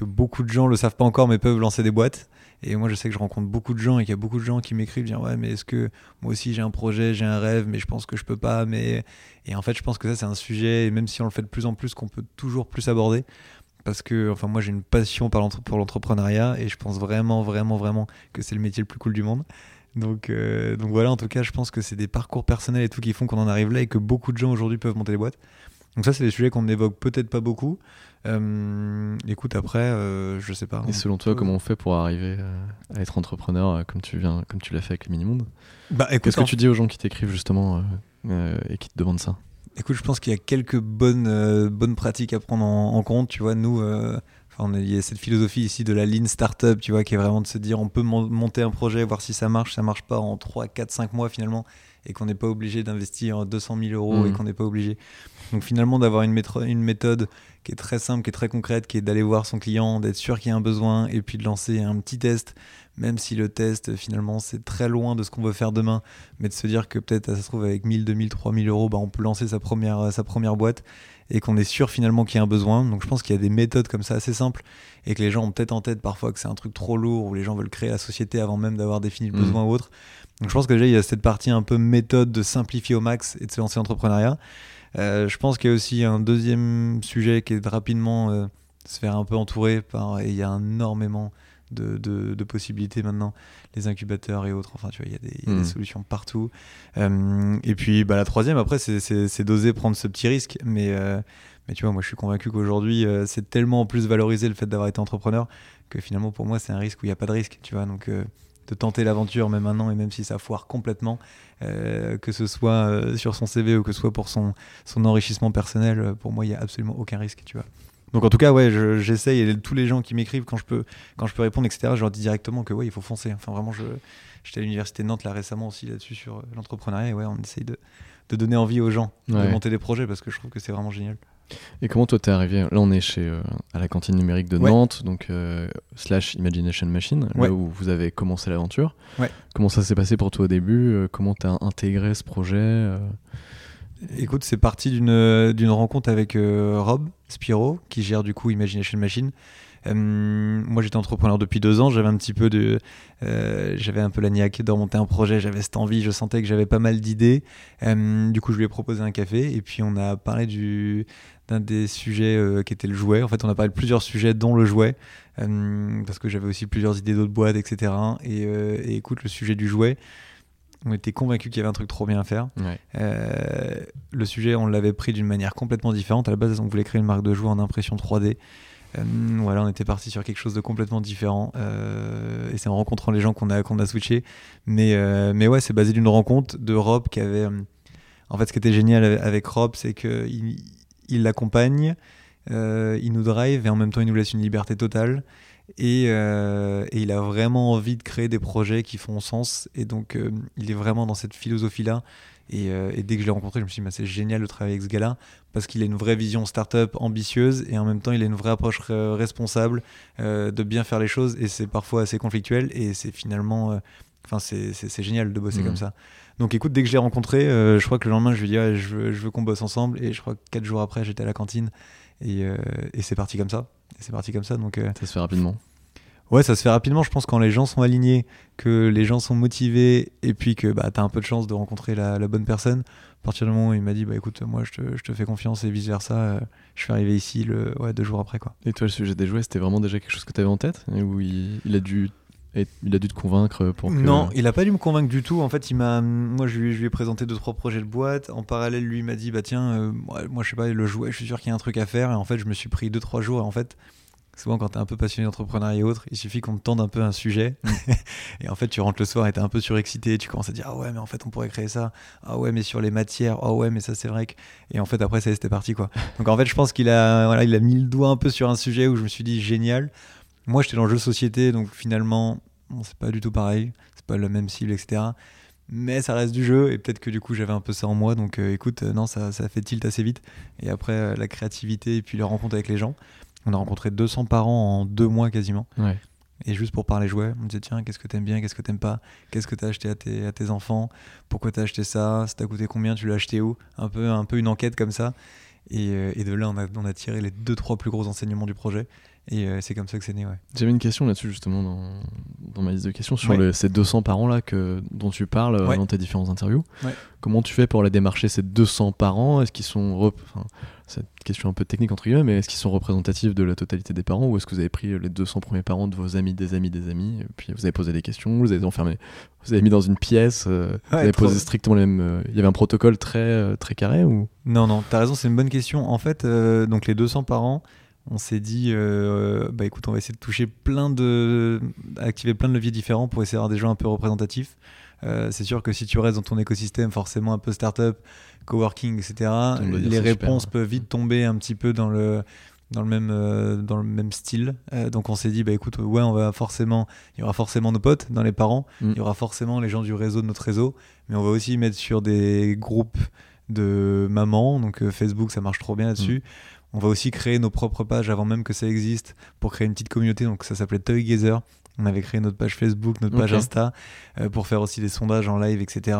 que beaucoup de gens le savent pas encore mais peuvent lancer des boîtes. Et moi, je sais que je rencontre beaucoup de gens et qu'il y a beaucoup de gens qui m'écrivent, dire ouais, mais est-ce que moi aussi j'ai un projet, j'ai un rêve, mais je pense que je peux pas. Mais et en fait, je pense que ça c'est un sujet, et même si on le fait de plus en plus, qu'on peut toujours plus aborder parce que enfin moi j'ai une passion pour l'entrepreneuriat et je pense vraiment vraiment vraiment que c'est le métier le plus cool du monde donc euh, donc voilà en tout cas je pense que c'est des parcours personnels et tout qui font qu'on en arrive là et que beaucoup de gens aujourd'hui peuvent monter des boîtes donc ça c'est des sujets qu'on n'évoque peut-être pas beaucoup Euh, écoute après euh, je sais pas et selon toi comment on fait pour arriver euh, à être entrepreneur euh, comme tu viens comme tu l'as fait avec le mini monde bah qu'est-ce que tu dis aux gens qui t'écrivent justement et qui te demandent ça? Écoute, je pense qu'il y a quelques bonnes, bonnes pratiques à prendre en, en compte. Tu vois, nous, on a, il y a cette philosophie ici de la lean startup, tu vois, qui est vraiment de se dire on peut mon- monter un projet, voir si ça marche, ça marche pas en 3, 4, 5 mois finalement, et qu'on n'est pas obligé d'investir 200 000 euros et qu'on n'est pas obligé. Donc finalement, d'avoir une, une méthode qui est très simple, qui est très concrète, qui est d'aller voir son client, d'être sûr qu'il y a un besoin, et puis de lancer un petit test, même si le test, finalement, c'est très loin de ce qu'on veut faire demain, mais de se dire que peut-être, ça se trouve, avec 1000, 2000, 3000 euros, bah, on peut lancer sa première, sa première boîte et qu'on est sûr finalement qu'il y a un besoin. Donc je pense qu'il y a des méthodes comme ça assez simples et que les gens ont peut-être en tête parfois que c'est un truc trop lourd ou les gens veulent créer la société avant même d'avoir défini le Mhm. besoin ou autre. Donc je pense que déjà il y a cette partie un peu méthode de simplifier au max et de se lancer en entrepreneuriat. Euh, je pense qu'il y a aussi un deuxième sujet qui est de rapidement euh, se faire un peu entourer par et il y a énormément de, de- de possibilités maintenant, les incubateurs et autres. Enfin, tu vois, il y a des, il y a des Mhm. solutions partout. Euh, et puis, bah, la troisième, après, c'est- d'oser prendre ce petit risque. Mais, euh, mais tu vois, moi, je suis convaincu qu'aujourd'hui, euh, c'est tellement en plus valorisé le fait d'avoir été entrepreneur que finalement, pour moi, c'est un risque où il n'y a pas de risque. Tu vois, donc de tenter l'aventure, même maintenant, et même si ça foire complètement, que ce soit sur son CV ou que ce soit pour son, son enrichissement personnel, pour moi, il n'y a absolument aucun risque. Tu vois. Donc en tout cas, ouais, je- j'essaye et tous les gens qui m'écrivent quand je peux, quand je peux répondre, etc. Je leur dis directement que ouais, il faut foncer. Enfin vraiment, je, j'étais à l'université de Nantes là récemment aussi là-dessus sur euh, l'entrepreneuriat. Et ouais, on essaye de, de donner envie aux gens Ouais. de monter des projets parce que je trouve que c'est vraiment génial. Et comment toi t'es arrivé? Là, on est chez euh, à la cantine numérique de Ouais. Nantes, donc euh, slash Imagination Machine, Ouais. là où vous avez commencé l'aventure. Comment ça s'est passé pour toi au début? Comment t'as intégré ce projet Écoute, c'est parti d'une rencontre avec euh, Rob Spiro, qui gère du coup Imagination Machine. Euh, moi, j'étais entrepreneur depuis deux ans. J'avais un petit peu de, euh, j'avais un peu la niaque de remonter un projet. J'avais cette envie. Je sentais que j'avais pas mal d'idées. Du coup, je lui ai proposé un café et puis on a parlé du d'un des sujets qui était le jouet. En fait, on a parlé de plusieurs sujets, dont le jouet, parce que j'avais aussi plusieurs idées d'autres boîtes, etc. Et, et écoute, le sujet du jouet, on était convaincus qu'il y avait un truc trop bien à faire. Ouais. Euh, le sujet, on l'avait pris d'une manière complètement différente. À la base, on voulait créer une marque de jouets en impression 3D. Euh, voilà, on était parti sur quelque chose de complètement différent. Euh, et c'est en rencontrant les gens qu'on a, qu'on a switché. Mais, mais ouais, c'est basé d'une rencontre de Rob qui avait. en fait, ce qui était génial avec Rob, c'est qu'il il l'accompagne, il nous drive et en même temps, il nous laisse une liberté totale. Et, euh, et il a vraiment envie de créer des projets qui font sens. Et donc, euh, il est vraiment dans cette philosophie-là. Et, euh, et dès que je l'ai rencontré, je me suis dit, bah, c'est génial de travailler avec ce gars-là parce qu'il a une vraie vision startup ambitieuse et en même temps, il a une vraie approche responsable de bien faire les choses. Et c'est parfois assez conflictuel. Et c'est finalement. Enfin, c'est- génial de bosser Mhm. comme ça. Donc écoute, dès que je l'ai rencontré, je crois que le lendemain, je lui ai dit, ouais, je veux, qu'on bosse ensemble. Et je crois que quatre jours après, j'étais à la cantine. Et, euh, et c'est parti comme ça. Et c'est parti comme ça. Donc, euh, Ça se fait rapidement. Ouais, ça se fait rapidement. Je pense quand les gens sont alignés, que les gens sont motivés, et puis que bah, tu as un peu de chance de rencontrer la, la bonne personne. À partir du moment où il m'a dit, bah écoute, moi je te, je te fais confiance et vice versa, je suis arrivé ici le, ouais, deux jours après. quoi. Et toi, le sujet des jouets, c'était vraiment déjà quelque chose que t'avais en tête il, il a dû être- il a dû te convaincre pour que... Non, il a pas dû me convaincre du tout. En fait, il m'a, moi, je lui, je lui ai présenté deux trois projets de boîte. En parallèle, lui m'a dit, bah tiens, euh, moi, je sais pas, le jouet, je suis sûr qu'il y a un truc à faire. Et en fait, je me suis pris deux trois jours. Et en fait, souvent quand t'es un peu passionné d'entrepreneuriat et autres, il suffit qu'on te tende un peu un sujet. et en fait, tu rentres le soir et t'es un peu surexcité. Tu commences à dire, ah ouais, mais en fait, on pourrait créer ça. Ah ouais, mais sur les matières. Ah ouais, mais ça c'est vrai que. Et en fait, après, ça c'était parti quoi. Donc en fait, je pense qu'il a, voilà, il a mis le doigt un peu sur un sujet où je me suis dit, génial. Moi, j'étais dans le jeu de société, donc finalement, bon, c'est pas du tout pareil, c'est pas la même cible, etc. Mais ça reste du jeu, et peut-être que du coup j'avais un peu ça en moi, donc euh, écoute, euh, non, ça, ça fait tilt assez vite. Et après, euh, la créativité et puis les rencontres avec les gens. On a rencontré 200 parents en deux mois quasiment. Ouais. Et juste pour parler jouets, on me disait tiens, qu'est-ce que t'aimes bien, qu'est-ce que t'aimes pas, qu'est-ce que t'as acheté à tes, à tes enfants, pourquoi t'as acheté ça, ça t'a coûté combien, tu l'as acheté où? Un peu, un peu une enquête comme ça. Et, et de là, on a, on a tiré les deux, trois plus gros enseignements du projet. Et euh, c'est comme ça que c'est né, ouais. J'avais une question là-dessus justement dans, dans ma liste de questions sur Ouais. le- ces 200 parents là que, dont tu parles euh, Ouais. dans tes différentes interviews. Ouais. Comment tu fais pour les démarcher ces 200 parents? Est-ce qu'ils sont rep- enfin, cette question un peu technique entre guillemets, mais est-ce qu'ils sont représentatifs de la totalité des parents? Ou est-ce que vous avez pris les 200 premiers parents de vos amis, des amis, des amis, et puis vous avez posé des questions, vous avez enfermé, vous avez mis dans une pièce, euh, vous avez trop. posé strictement les mêmes. euh, Il y avait un protocole très très carré ou? Non, non, t'as raison, c'est une bonne question. En fait, donc les 200 parents, on s'est dit, euh, bah écoute, on va essayer de toucher plein de. activer plein de leviers différents pour essayer d'avoir des gens un peu représentatifs. Euh, c'est sûr que si tu restes dans ton écosystème, forcément un peu startup, coworking, etc., les réponses peuvent vite tomber un petit peu dans le dans le même euh, dans le même style donc on s'est dit bah écoute ouais on va forcément il y aura forcément nos potes dans les parents mm. il y aura forcément les gens du réseau de notre réseau mais on va aussi mettre sur des groupes de mamans donc Facebook ça marche trop bien là-dessus mm. On va aussi créer nos propres pages avant même que ça existe pour créer une petite communauté. Donc ça s'appelait Toygazer. On avait créé notre page Facebook, notre page Insta euh, pour faire aussi des sondages en live, etc.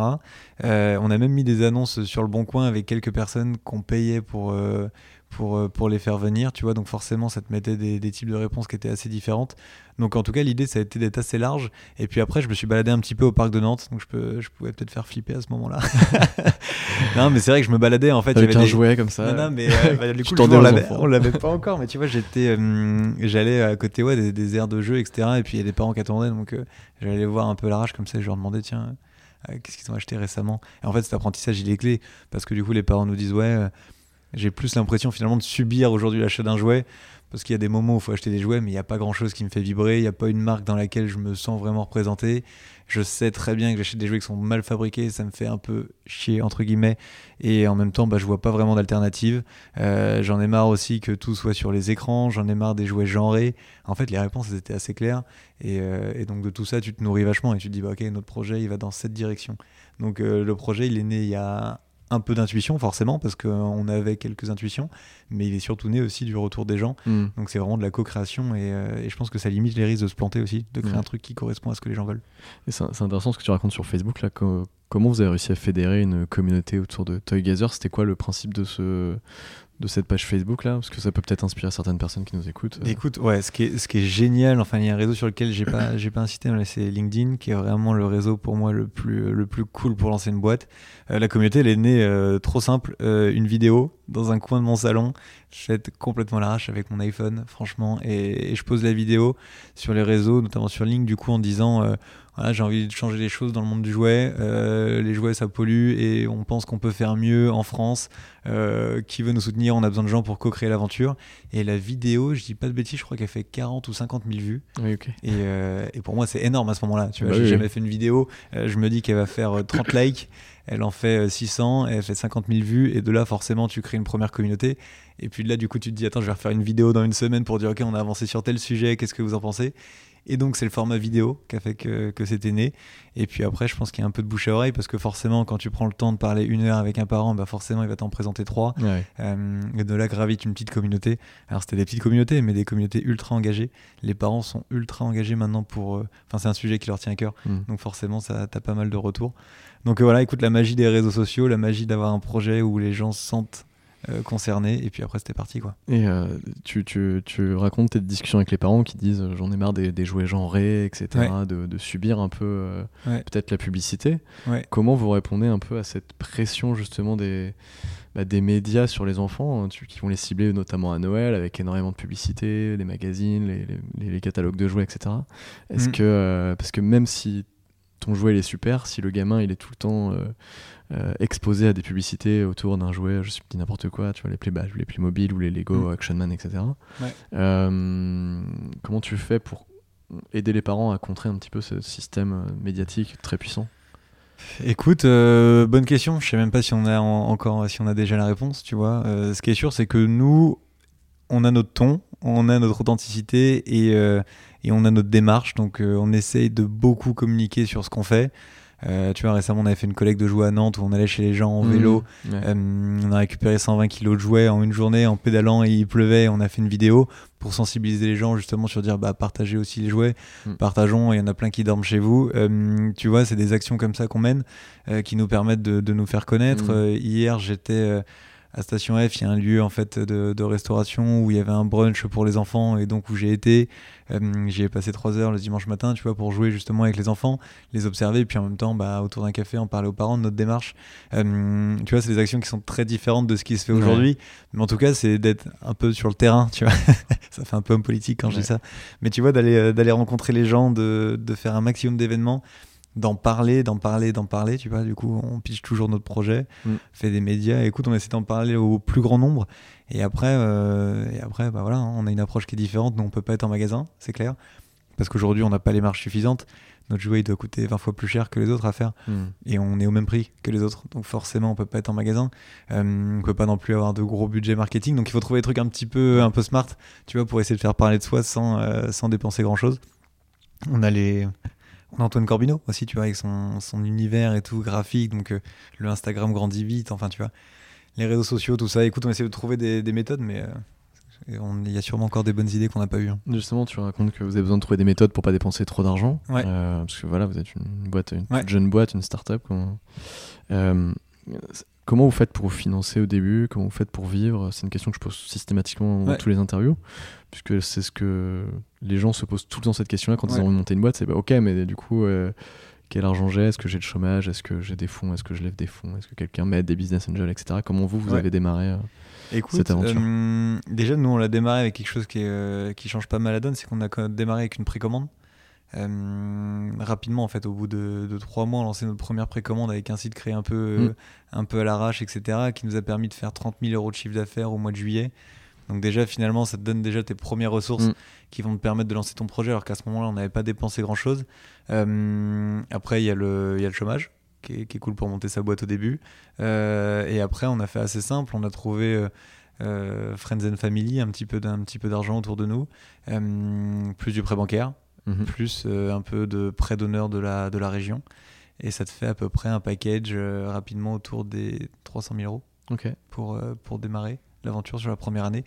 Euh, on a même mis des annonces sur le Bon Coin avec quelques personnes qu'on payait pour, euh, pour, euh, pour les faire venir, tu vois. Donc forcément, ça te mettait des, des, types de réponses qui étaient assez différentes. Donc en tout cas, l'idée, ça a été d'être assez large. Et puis après, je me suis baladé un petit peu au parc de Nantes, donc je, peux, je pouvais peut-être faire flipper à ce moment-là. non, mais c'est vrai que je me baladais en fait. Avec un des... jouet comme ça. Non, non mais euh, bah, du coup, on l'avait, on l'avait pas encore. Mais tu vois, j'étais, euh, j'allais à côté ouais, des, des, aires de jeu, etc. Et puis il y a des parents qui attendaient, donc j'allais voir un peu la rage comme ça. Et je leur demandais, tiens. Qu'est-ce qu'ils ont acheté récemment? Et en fait, cet apprentissage, il est clé parce que du coup, les parents nous disent Ouais, j'ai plus l'impression finalement de subir aujourd'hui l'achat d'un jouet parce qu'il y a des moments où il faut acheter des jouets, mais il n'y a pas grand chose qui me fait vibrer. Il n'y a pas une marque dans laquelle je me sens vraiment représenté. Je sais très bien que j'achète des jouets qui sont mal fabriqués, ça me fait un peu chier, entre guillemets. Et en même temps, bah, je vois pas vraiment d'alternative. Euh, j'en ai marre aussi que tout soit sur les écrans. J'en ai marre des jouets genrés. En fait, les réponses étaient assez claires. Et, euh, et, donc, de tout ça, tu te nourris vachement et tu te dis, bah, ok, notre projet, il va dans cette direction. Donc, euh, le projet, il est né il y a un peu d'intuition forcément parce qu'on avait quelques intuitions mais il est surtout né aussi du retour des gens. Hmm. donc c'est vraiment de la co-création euh, et, je pense que ça limite les risques de se planter aussi de créer un truc qui correspond à ce que les gens veulent. C'est intéressant ce que tu racontes sur Facebook là. Comment vous avez réussi à fédérer une communauté autour de Toygazer c'était quoi le principe de ce de cette page Facebook là Parce que ça peut peut-être inspirer certaines personnes qui nous écoutent. Euh. Écoute, ouais, ce qui est, ce qui est génial, enfin, il y a un réseau sur lequel j'ai pas, j'ai pas incité, c'est LinkedIn, qui est vraiment le réseau pour moi le plus, le plus cool pour lancer une boîte. Euh, la communauté, elle est née euh, trop simple, une vidéo dans un coin de mon salon, faite complètement l'arrache avec mon iPhone, franchement, et, et, je pose la vidéo sur les réseaux, notamment sur LinkedIn, du coup, en disant j'ai envie de changer les choses dans le monde du jouet. Euh, les jouets, ça pollue et on pense qu'on peut faire mieux en France. Euh, qui veut nous soutenir? On a besoin de gens pour co-créer l'aventure. Et la vidéo, je dis pas de bêtises, je crois qu'elle fait 40 ou 50 000 vues. et, euh, et, pour moi, c'est énorme à ce moment-là. Tu vois, bah j'ai jamais fait une vidéo. je me dis qu'elle va faire 30 likes. Elle en fait 600, elle fait 50 000 vues. Et de là, forcément, tu crées une première communauté. Et puis de là, du coup, tu te dis, attends, je vais refaire une vidéo dans une semaine pour dire, OK, on a avancé sur tel sujet, qu'est-ce que vous en pensez? Et donc, c'est le format vidéo qui a fait que, que c'était né. Et puis après, je pense qu'il y a un peu de bouche à oreille parce que forcément, quand tu prends le temps de parler une heure avec un parent, bah forcément, il va t'en présenter trois. Euh, et de là gravite une petite communauté. Alors, c'était des petites communautés, mais des communautés ultra engagées. Les parents sont ultra engagés maintenant pour. Euh, enfin, c'est un sujet qui leur tient à cœur. Mm. Donc, forcément, ça t'as pas mal de retours. Donc, euh, voilà, écoute, la magie des réseaux sociaux, la magie d'avoir un projet où les gens se sentent euh, concernés et puis après c'était parti quoi. Et euh, tu, tu, tu, racontes tes discussions avec les parents qui disent euh, j'en ai marre des, des, jouets genrés etc de, de, subir un peu peut-être la publicité. Comment vous répondez un peu à cette pression justement des, bah, des médias sur les enfants hein, qui vont les cibler notamment à Noël avec énormément de publicité, les magazines, les, les, les catalogues de jouets etc. Est-ce mm. que parce que même si ton jouet il est super, si le gamin il est tout le temps euh, exposé à des publicités autour d'un jouet, je sais pas n'importe quoi, tu vois, les Play, bah, les Playmobil ou les Lego mm. Action Man, etc. Euh, comment tu fais pour aider les parents à contrer un petit peu ce système euh, médiatique très puissant? Écoute, bonne question. Je sais même pas si on a encore, si on a déjà la réponse. Tu vois, ce qui est sûr, c'est que nous, on a notre ton, on a notre authenticité et, et on a notre démarche. Donc, on essaye de beaucoup communiquer sur ce qu'on fait. Euh, tu vois, récemment, on avait fait une collecte de jouets à Nantes où on allait chez les gens en mmh. vélo. Euh, on a récupéré 120 kilos de jouets en une journée en pédalant et il pleuvait. On a fait une vidéo pour sensibiliser les gens justement sur dire bah partagez aussi les jouets, mmh. partageons. Il y en a plein qui dorment chez vous. Euh, tu vois, c'est des actions comme ça qu'on mène qui nous permettent de, de, nous faire connaître. Mmh. hier, j'étais à Station F, il y a un lieu en fait de, de, restauration où il y avait un brunch pour les enfants et donc où j'ai été. Euh, j'y ai passé trois heures le dimanche matin, tu vois, pour jouer justement avec les enfants, les observer, et puis en même temps, bah, autour d'un café, en parler aux parents de notre démarche. Euh, tu vois, c'est des actions qui sont très différentes de ce qui se fait aujourd'hui, mais en tout cas, c'est d'être un peu sur le terrain, tu vois. ça fait un peu homme politique quand je dis ça, mais tu vois, d'aller euh, d'aller rencontrer les gens, de, de faire un maximum d'événements d'en parler, d'en parler, d'en parler, tu vois. Du coup, on pitch toujours notre projet, mm. fait des médias. Écoute, on essaie d'en parler au plus grand nombre. Et après, euh, et après bah voilà, on a une approche qui est différente. Nous, on peut pas être en magasin, c'est clair. parce qu'aujourd'hui, on n'a pas les marges suffisantes. Notre jouet il doit coûter 20 fois plus cher que les autres à faire Hmm. et on est au même prix que les autres. Donc forcément, on peut pas être en magasin. Euh, on peut pas non plus avoir de gros budgets marketing. Donc il faut trouver des trucs un petit peu, un peu smart, tu vois, pour essayer de faire parler de soi sans, euh, sans dépenser grand chose. On a les. On a Antoine Corbino aussi, tu vois, avec son, son univers et tout, graphique. Donc euh, le Instagram grandit vite. Enfin, tu vois, les réseaux sociaux, tout ça. Écoute, on essaie de trouver des, des méthodes, mais euh, il y a sûrement encore des bonnes idées qu'on n'a pas eues. hein. Justement, tu racontes que vous avez besoin de trouver des méthodes pour pas dépenser trop d'argent. Ouais. Euh, parce que voilà, vous êtes une boîte, une Ouais. jeune boîte, une start-up. Comment... Euh, comment vous faites pour vous financer au début Comment vous faites pour vivre? C'est une question que je pose systématiquement dans Ouais. tous les interviews. Puisque c'est ce que les gens se posent tout le temps cette question-là quand ils ont monter une boîte. C'est bah, ok, mais du coup, euh, quel argent j'ai? Est-ce que j'ai le chômage? Est-ce que j'ai des fonds? Est-ce que je lève des fonds? Est-ce que quelqu'un m'aide Des business angels, etc. Comment vous, vous Ouais. avez démarré euh Écoute, cette aventure? euh, déjà nous on l'a démarré avec quelque chose qui, est, qui change pas mal la donne, c'est qu'on a démarré avec une précommande. Euh, rapidement en fait, au bout de, de trois mois, on a lancé notre première précommande avec un site créé un peu, euh, Mm. un peu à l'arrache, etc., qui nous a permis de faire 30 000 euros de chiffre d'affaires au mois de juillet. Donc déjà finalement, ça te donne déjà tes premières ressources Mm. qui vont te permettre de lancer ton projet, alors qu'à ce moment-là, on n'avait pas dépensé grand-chose. Euh, après, il y, a le- il y a le chômage. Qui est, qui est cool pour monter sa boîte au début. Euh, et après, on a fait assez simple. On a trouvé euh, euh, Friends and Family, un petit peu d'un petit peu d'argent autour de nous, euh, plus du prêt bancaire, Mhm. plus euh, un peu de prêt d'honneur de la, de la région. Et ça te fait à peu près un package euh, rapidement autour des 300 000 euros pour, euh, pour démarrer l'aventure sur la première année.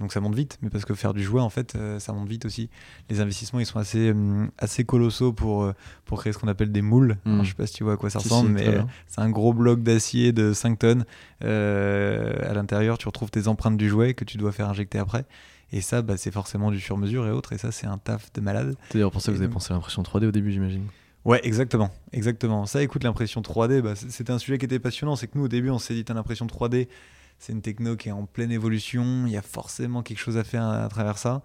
Donc ça monte vite, mais parce que faire du jouet, en fait, euh, ça monte vite aussi. Les investissements, ils sont assez, euh, assez colossaux pour, euh, pour créer ce qu'on appelle des moules. Mm. Alors, je sais pas si tu vois à quoi ça Si, ressemble, si, mais c'est un gros bloc d'acier de 5 tonnes. À l'intérieur, tu retrouves tes empreintes du jouet que tu dois faire injecter après. Et ça, bah, c'est forcément du sur-mesure et autres. Et ça, c'est un taf de malade. C'est d'ailleurs pour ça que vous avez donc- pensé à l'impression 3D au début, j'imagine. Ouais, exactement, exactement. Ça, écoute, l'impression 3D, bah, c'était un sujet qui était passionnant. C'est que nous, au début, on s'est dit, l'impression 3D, c'est une techno qui est en pleine évolution. Il y a forcément quelque chose à faire à, à travers ça.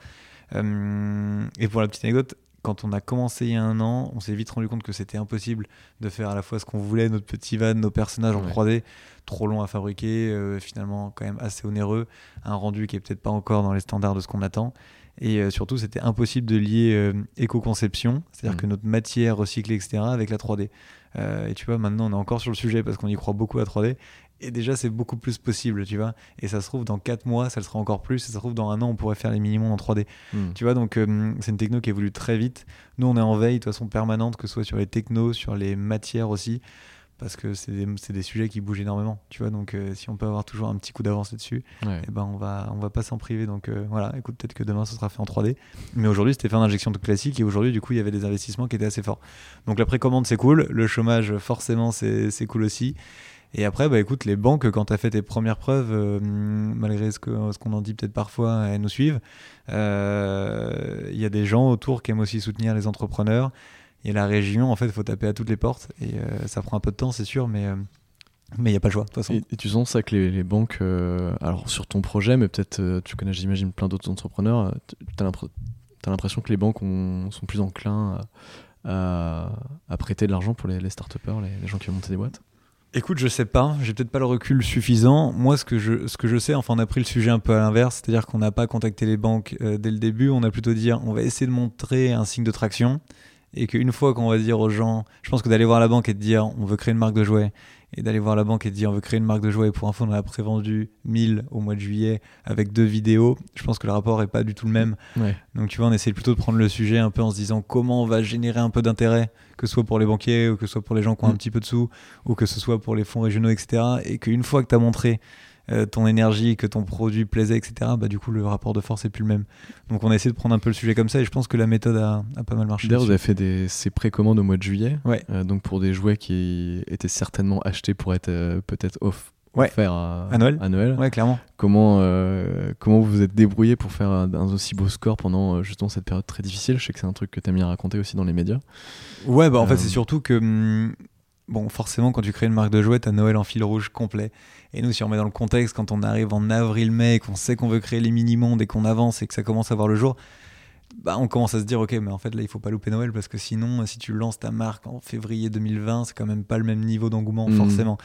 Euh, et pour la petite anecdote, quand on a commencé il y a un an, on s'est vite rendu compte que c'était impossible de faire à la fois ce qu'on voulait, notre petit van, nos personnages en Ouais. 3D, trop long à fabriquer, euh, finalement quand même assez onéreux, un rendu qui est peut-être pas encore dans les standards de ce qu'on attend. Et euh, surtout, c'était impossible de lier euh, éco-conception, c'est-à-dire que notre matière recyclée, etc., avec la 3D. Euh, et tu vois, maintenant, on est encore sur le sujet parce qu'on y croit beaucoup à 3D. Et déjà, c'est beaucoup plus possible, tu vois. Et ça se trouve, dans 4 mois, ça le sera encore plus. Et ça se trouve, dans un an, on pourrait faire les minimums en 3D. Hmm. Tu vois, donc euh, c'est une techno qui évolue très vite. Nous, on est en veille, de toute façon, permanente, que ce soit sur les technos, sur les matières aussi, parce que c'est des, des sujets qui bougent énormément. Tu vois, donc euh, si on peut avoir toujours un petit coup d'avance là-dessus, Ouais. eh ben, on va, on va pas s'en priver. Donc euh, voilà, écoute, peut-être que demain, ce sera fait en 3D. Mais aujourd'hui, c'était fait en injection tout classique, et aujourd'hui, du coup, il y avait des investissements qui étaient assez forts. Donc la précommande, c'est cool. Le chômage, forcément, c'est cool aussi. Et après, bah écoute, les banques, quand tu as fait tes premières preuves, euh, malgré ce qu'on en dit peut-être parfois, elles nous suivent. Euh, Il y a des gens autour qui aiment aussi soutenir les entrepreneurs. A la région, en fait, il faut taper à toutes les portes. Et euh, ça prend un peu de temps, c'est sûr, mais euh, il n'y a pas le choix, de toute façon. Et, et tu sens ça que les, banques, euh, alors sur ton projet, mais peut-être euh, tu connais, j'imagine, plein d'autres entrepreneurs, euh, t- t'as l'impr- t'as l'impression que les banques ont- sont plus enclins à, prêter de l'argent pour les, les start-upers, les, les gens qui veulent monter des boîtes? Écoute, je sais pas, j'ai peut-être pas le recul suffisant. Moi, ce que je, ce que je sais, enfin, on a pris le sujet un peu à l'inverse, c'est-à-dire qu'on n'a pas contacté les banques euh, dès le début, on a plutôt dit on va essayer de montrer un signe de traction et qu'une fois qu'on va dire aux gens, je pense que d'aller voir la banque et de dire on veut créer une marque de jouets et d'aller voir la banque et de dire on veut créer une marque de jouets et pour info on en a prévendu 1000 au mois de juillet avec deux vidéos, je pense que le rapport est pas du tout le même. Ouais. Donc tu vois, on essaie plutôt de prendre le sujet un peu en se disant comment on va générer un peu d'intérêt, que ce soit pour les banquiers ou que ce soit pour les gens qui ont Mm. un petit peu de sous ou que ce soit pour les fonds régionaux, etc. Et qu'une fois que tu as montré euh, ton énergie, que ton produit plaisait, etc., bah, du coup le rapport de force est plus le même. Donc on a essayé de prendre un peu le sujet comme ça et je pense que la méthode a, a pas mal marché. D'ailleurs, vous avez fait des, ces précommandes au mois de juillet, Ouais. euh, donc pour des jouets qui étaient certainement achetés pour être euh, peut-être off. Ouais. offerts à, À Noël. à Noël. Ouais, clairement. Comment, comment vous vous êtes débrouillé pour faire un, un aussi beau score pendant justement cette période très difficile? Je sais que c'est un truc que tu aimes bien raconter aussi dans les médias. Ouais, bah en fait, c'est surtout que, hum, bon, forcément, quand tu crées une marque de jouets, t'as Noël en fil rouge complet. Et nous, si on met dans le contexte, quand on arrive en avril-mai, qu'on sait qu'on veut créer les mini-mondes et qu'on avance et que ça commence à voir le jour, bah, on commence à se dire, ok, mais en fait, là, il faut pas louper Noël parce que sinon, si tu lances ta marque en février 2020, c'est quand même pas le même niveau d'engouement, Mhm. forcément.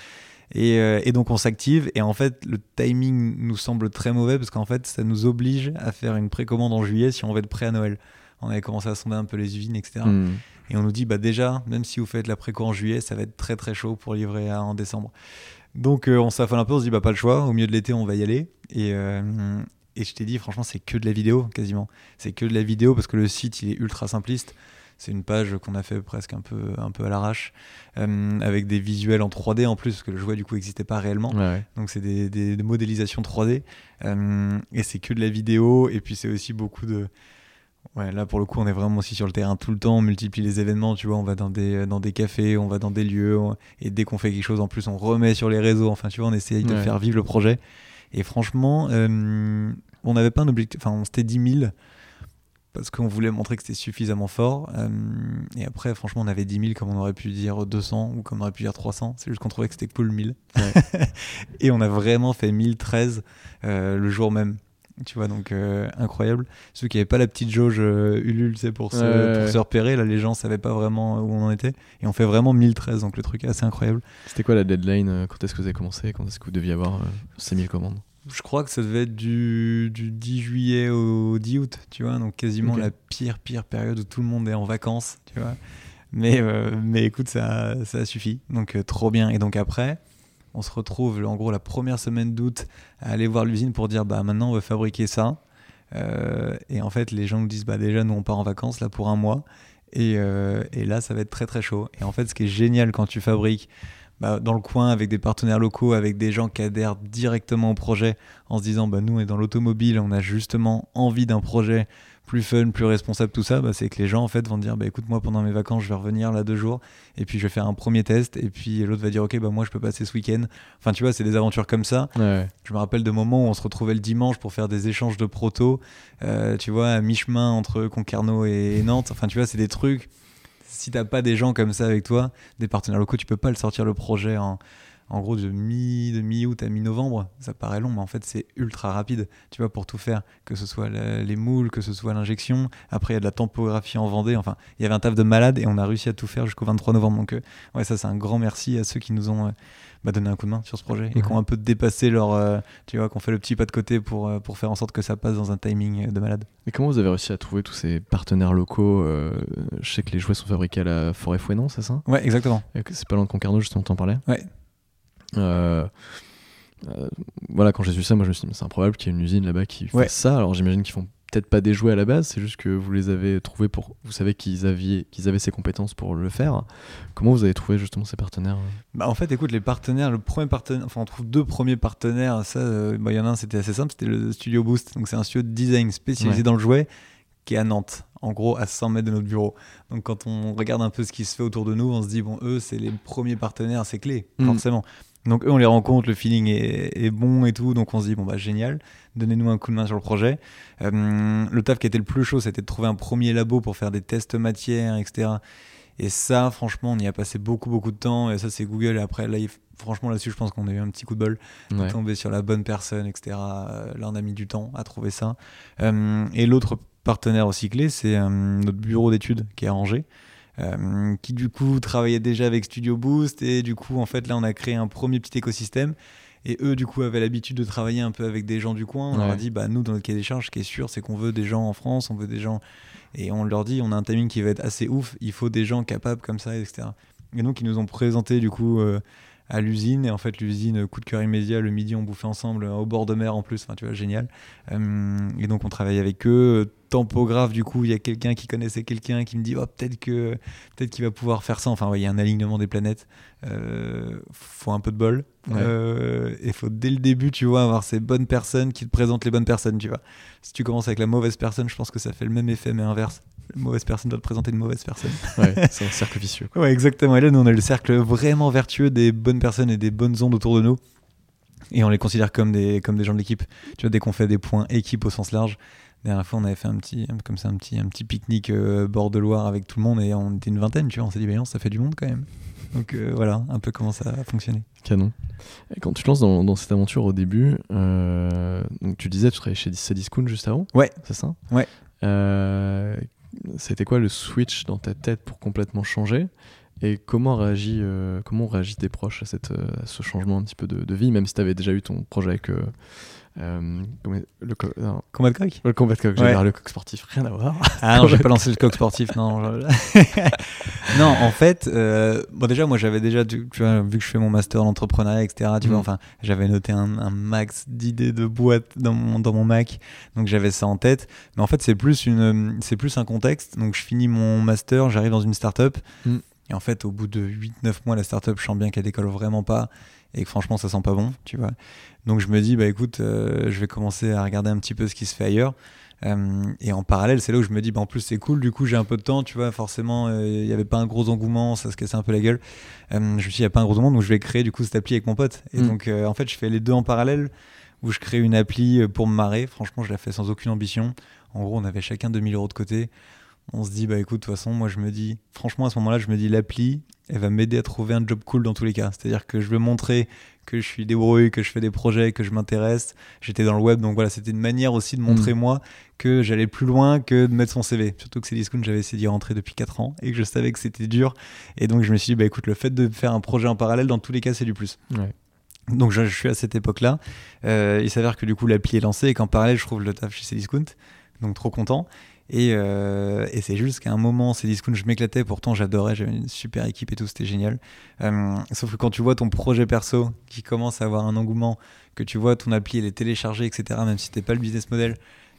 Et, euh, et donc on s'active et en fait le timing nous semble très mauvais parce qu'en fait ça nous oblige à faire une précommande en juillet si on veut être prêt à Noël. On avait commencé à sonder un peu les usines, etc. Et on nous dit, bah déjà, même si vous faites l'après-cours en juillet, ça va être très très chaud pour livrer en décembre. Donc euh, on s'affole un peu, on se dit, bah pas le choix, au milieu de l'été, on va y aller. Et, euh, et je t'ai dit, franchement, c'est que de la vidéo, quasiment. C'est que de la vidéo parce que le site, il est ultra simpliste. C'est une page qu'on a fait presque un peu, un peu à l'arrache, euh, avec des visuels en 3D en plus, parce que le jouet du coup n'existait pas réellement. Ouais, ouais. Donc c'est des, des- des modélisations 3D. euh, et c'est que de la vidéo. Et puis c'est aussi beaucoup de... Ouais, là pour le coup on est vraiment aussi sur le terrain tout le temps, on multiplie les événements, tu vois, on va dans des, dans des cafés, on va dans des lieux, on- et dès qu'on fait quelque chose en plus on remet sur les réseaux, enfin tu vois, on essaye de Ouais. faire vivre le projet. Et franchement, euh, on n'avait pas un objectif, enfin on s'était 10 000 parce qu'on voulait montrer que c'était suffisamment fort. euh, et après, franchement, on avait 10 000 comme on aurait pu dire 200 ou comme on aurait pu dire 300. C'est juste qu'on trouvait que c'était cool 1000. et on a vraiment fait 1013 euh, le jour même. Tu vois, donc euh, incroyable. Ceux qui n'avaient pas la petite jauge euh, Ulule, c'est pour, se- Ouais. pour se repérer, là, les gens savaient pas vraiment où on en était. Et on fait vraiment 1013, donc le truc est assez incroyable. C'était quoi la deadline euh, Quand est-ce que vous avez commencé? Quand est-ce que vous deviez avoir ces 1000 commandes? Je crois que ça devait être du, du 10 juillet au 10 août, tu vois, donc quasiment la pire, pire période où tout le monde est en vacances, tu vois. Mais, euh, mais écoute, ça, ça suffit, donc euh, trop bien. Et donc après, on se retrouve en gros la première semaine d'août à aller voir l'usine pour dire bah maintenant on veut fabriquer ça. Euh, et en fait, les gens nous disent bah déjà nous on part en vacances là pour un mois. Et, euh, là, ça va être très très chaud. Et en fait, ce qui est génial quand tu fabriques bah, dans le coin avec des partenaires locaux, avec des gens qui adhèrent directement au projet en se disant bah, nous on est dans l'automobile, on a justement envie d'un projet plus fun, plus responsable, tout ça, bah, c'est que les gens en fait vont dire bah, écoute moi pendant mes vacances je vais revenir là deux jours et puis je vais faire un premier test et puis l'autre va dire ok bah moi je peux passer ce week-end. Enfin tu vois c'est des aventures comme ça. Ouais, Je me rappelle de moments où on se retrouvait le dimanche pour faire des échanges de proto, euh, tu vois, à mi-chemin entre Concarneau et Nantes. Enfin, tu vois, c'est des trucs. Si t'as pas des gens comme ça avec toi, des partenaires locaux, tu peux pas le sortir le projet en, en gros de mi de mi-août à mi-novembre. Ça paraît long, mais en fait c'est ultra rapide. Tu vois, pour tout faire, que ce soit la- les moules, que ce soit l'injection. Après, il y a de la tempographie en Vendée. Enfin, il y avait un taf de malade et on a réussi à tout faire jusqu'au 23 novembre. Donc, euh, ouais, ça c'est un grand merci à ceux qui nous ont euh, bah, donné un coup de main sur ce projet et qui ont un peu dépassé leur, euh, tu vois, qu'on fait le petit pas de côté pour, pour faire en sorte que ça passe dans un timing de malade. Et comment vous avez réussi à trouver tous ces partenaires locaux Je sais que les jouets sont fabriqués à la Forêt Fouenon, c'est ça? Ouais, exactement. C'est pas loin de Concarneau, justement, t'en parlais? Ouais. Euh, euh, voilà, quand j'ai su ça, moi je me suis dit, c'est improbable qu'il y ait une usine là-bas qui fasse Ouais. ça. Alors j'imagine qu'ils font peut-être pas des jouets à la base, c'est juste que vous les avez trouvés pour. Vous savez qu'ils avaient, qu'ils avaient ces compétences pour le faire. Comment vous avez trouvé justement ces partenaires Bah, en fait, écoute, les partenaires, le premier partenaire, enfin, on trouve deux premiers partenaires. Ça, euh, bah, il y en a un, c'était assez simple, c'était le Studio Boost. Donc, c'est un studio de design spécialisé Ouais. dans le jouet qui est à Nantes, en gros, à 100 mètres de notre bureau. Donc, quand on regarde un peu ce qui se fait autour de nous, on se dit, bon, eux, c'est les premiers partenaires, c'est clé, Mm. forcément. Donc, eux, on les rencontre, le feeling est, est bon et tout. Donc, on se dit, bon, bah, génial, donnez-nous un coup de main sur le projet. Euh, le taf qui était le plus chaud, c'était de trouver un premier labo pour faire des tests matières, etc. Et ça, franchement, on y a passé beaucoup, beaucoup de temps. Et ça, c'est Google. Et après, là, il- franchement, là-dessus, je pense qu'on a eu un petit coup de bol. Ouais. Tomber sur la bonne personne, etc. Euh, Là, on a mis du temps à trouver ça. Euh, et l'autre partenaire aussi clé, c'est euh, notre bureau d'études qui est à Angers. Euh, qui du coup travaillait déjà avec Studio Boost et du coup en fait là on a créé un premier petit écosystème. Et eux du coup avaient l'habitude de travailler un peu avec des gens du coin. On leur a dit bah nous dans notre cahier des charges ce qui est sûr c'est qu'on veut des gens en France on veut des gens et on leur dit on a un timing qui va être assez ouf. Il faut des gens capables comme ça etc et donc ils nous ont présenté du coup euh, à l'usine. Et en fait l'usine coup de cœur immédiat le midi on bouffait ensemble euh, au bord de mer en plus. Enfin tu vois génial. Euh, et donc on travaille avec eux tampographe du coup il y a quelqu'un qui connaissait quelqu'un qui me dit oh, peut-être que peut-être qu'il va pouvoir faire ça enfin ouais, il y a un alignement des planètes euh, faut un peu de bol Ouais. Euh, et faut dès le début tu vois avoir ces bonnes personnes qui te présentent les bonnes personnes tu vois si tu commences avec la mauvaise personne je pense que ça fait le même effet mais inverse la mauvaise personne doit te présenter une mauvaise personne Ouais, c'est un cercle vicieux. quoi. Ouais, exactement. Et là, nous, on a le cercle vraiment vertueux des bonnes personnes et des bonnes ondes autour de nous. Et on les considère comme des, comme des gens de l'équipe. Tu vois, dès qu'on fait des points équipe au sens large, la dernière fois, on avait fait un petit, comme ça, un petit, un petit pique-nique euh, bord de Loire avec tout le monde et on était une vingtaine, tu vois. On s'est dit, bah, non, ça fait du monde quand même. Donc euh, voilà, un peu comment ça a fonctionné. Canon. Et quand tu te lances dans, dans cette aventure au début, euh, donc tu disais tu travaillais chez Cdiscount juste avant Ouais. C'est ça? Ouais. Euh, C'était quoi le switch dans ta tête pour complètement changer? Et comment réagit, comment réagit tes proches à, cette, à ce changement un petit peu de, de vie, même si tu avais déjà eu ton projet avec, euh, le, co- non, Combat de coq le combat de coq, Ouais. le coq sportif, rien à voir. Ah non, j'ai pas lancé le coq sportif, non. non, en fait, euh, bon déjà, moi j'avais déjà, tu, tu vois, vu que je fais mon master en entrepreneuriat, etc., tu vois, Mm. enfin, j'avais noté un, un max d'idées de boîtes dans mon, dans mon Mac, donc j'avais ça en tête. Mais en fait, c'est plus, une, plus un contexte. Donc je finis mon master, j'arrive dans une startup, Mm. Et en fait, au bout de 8-9 mois, la startup, je sens bien qu'elle décolle vraiment pas, et que franchement, ça sent pas bon, tu vois. Donc je me dis, bah écoute, euh, je vais commencer à regarder un petit peu ce qui se fait ailleurs. Euh, et en parallèle, c'est là où je me dis, bah, en plus c'est cool, du coup j'ai un peu de temps, tu vois, forcément, euh, il n'y avait pas un gros engouement, ça se cassait un peu la gueule. Je me suis dit, il n'y a pas un gros engouement, donc je vais créer du coup cette appli avec mon pote. Et Mm. donc en fait, je fais les deux en parallèle, où je crée une appli pour me marrer. Franchement, je la fais sans aucune ambition. En gros, on avait chacun 2000 euros de côté. On se dit, bah écoute, de toute façon, moi je me dis, franchement, à ce moment-là, je me dis, l'appli, elle va m'aider à trouver un job cool dans tous les cas. C'est-à-dire que je veux montrer que je suis débrouillé, que je fais des projets, que je m'intéresse. J'étais dans le web, donc voilà, c'était une manière aussi de montrer moi que j'allais plus loin que de mettre son CV. Surtout que Cdiscount, j'avais essayé d'y rentrer depuis 4 ans et que je savais que c'était dur. Et donc je me suis dit, bah écoute, le fait de faire un projet en parallèle, dans tous les cas, c'est du plus. Ouais. Donc je, je suis à cette époque-là. Euh, il s'avère que du coup l'appli est lancée et qu'en parallèle je trouve le taf chez Cdiscount. Donc trop content. Et, euh, et c'est juste qu'à un moment, Cdiscount, je m'éclatais. Pourtant j'adorais, j'avais une super équipe et tout, c'était génial. Euh, sauf que quand tu vois ton projet perso qui commence à avoir un engouement, que tu vois ton appli elle est téléchargée, etc. Même si t'es pas le business model.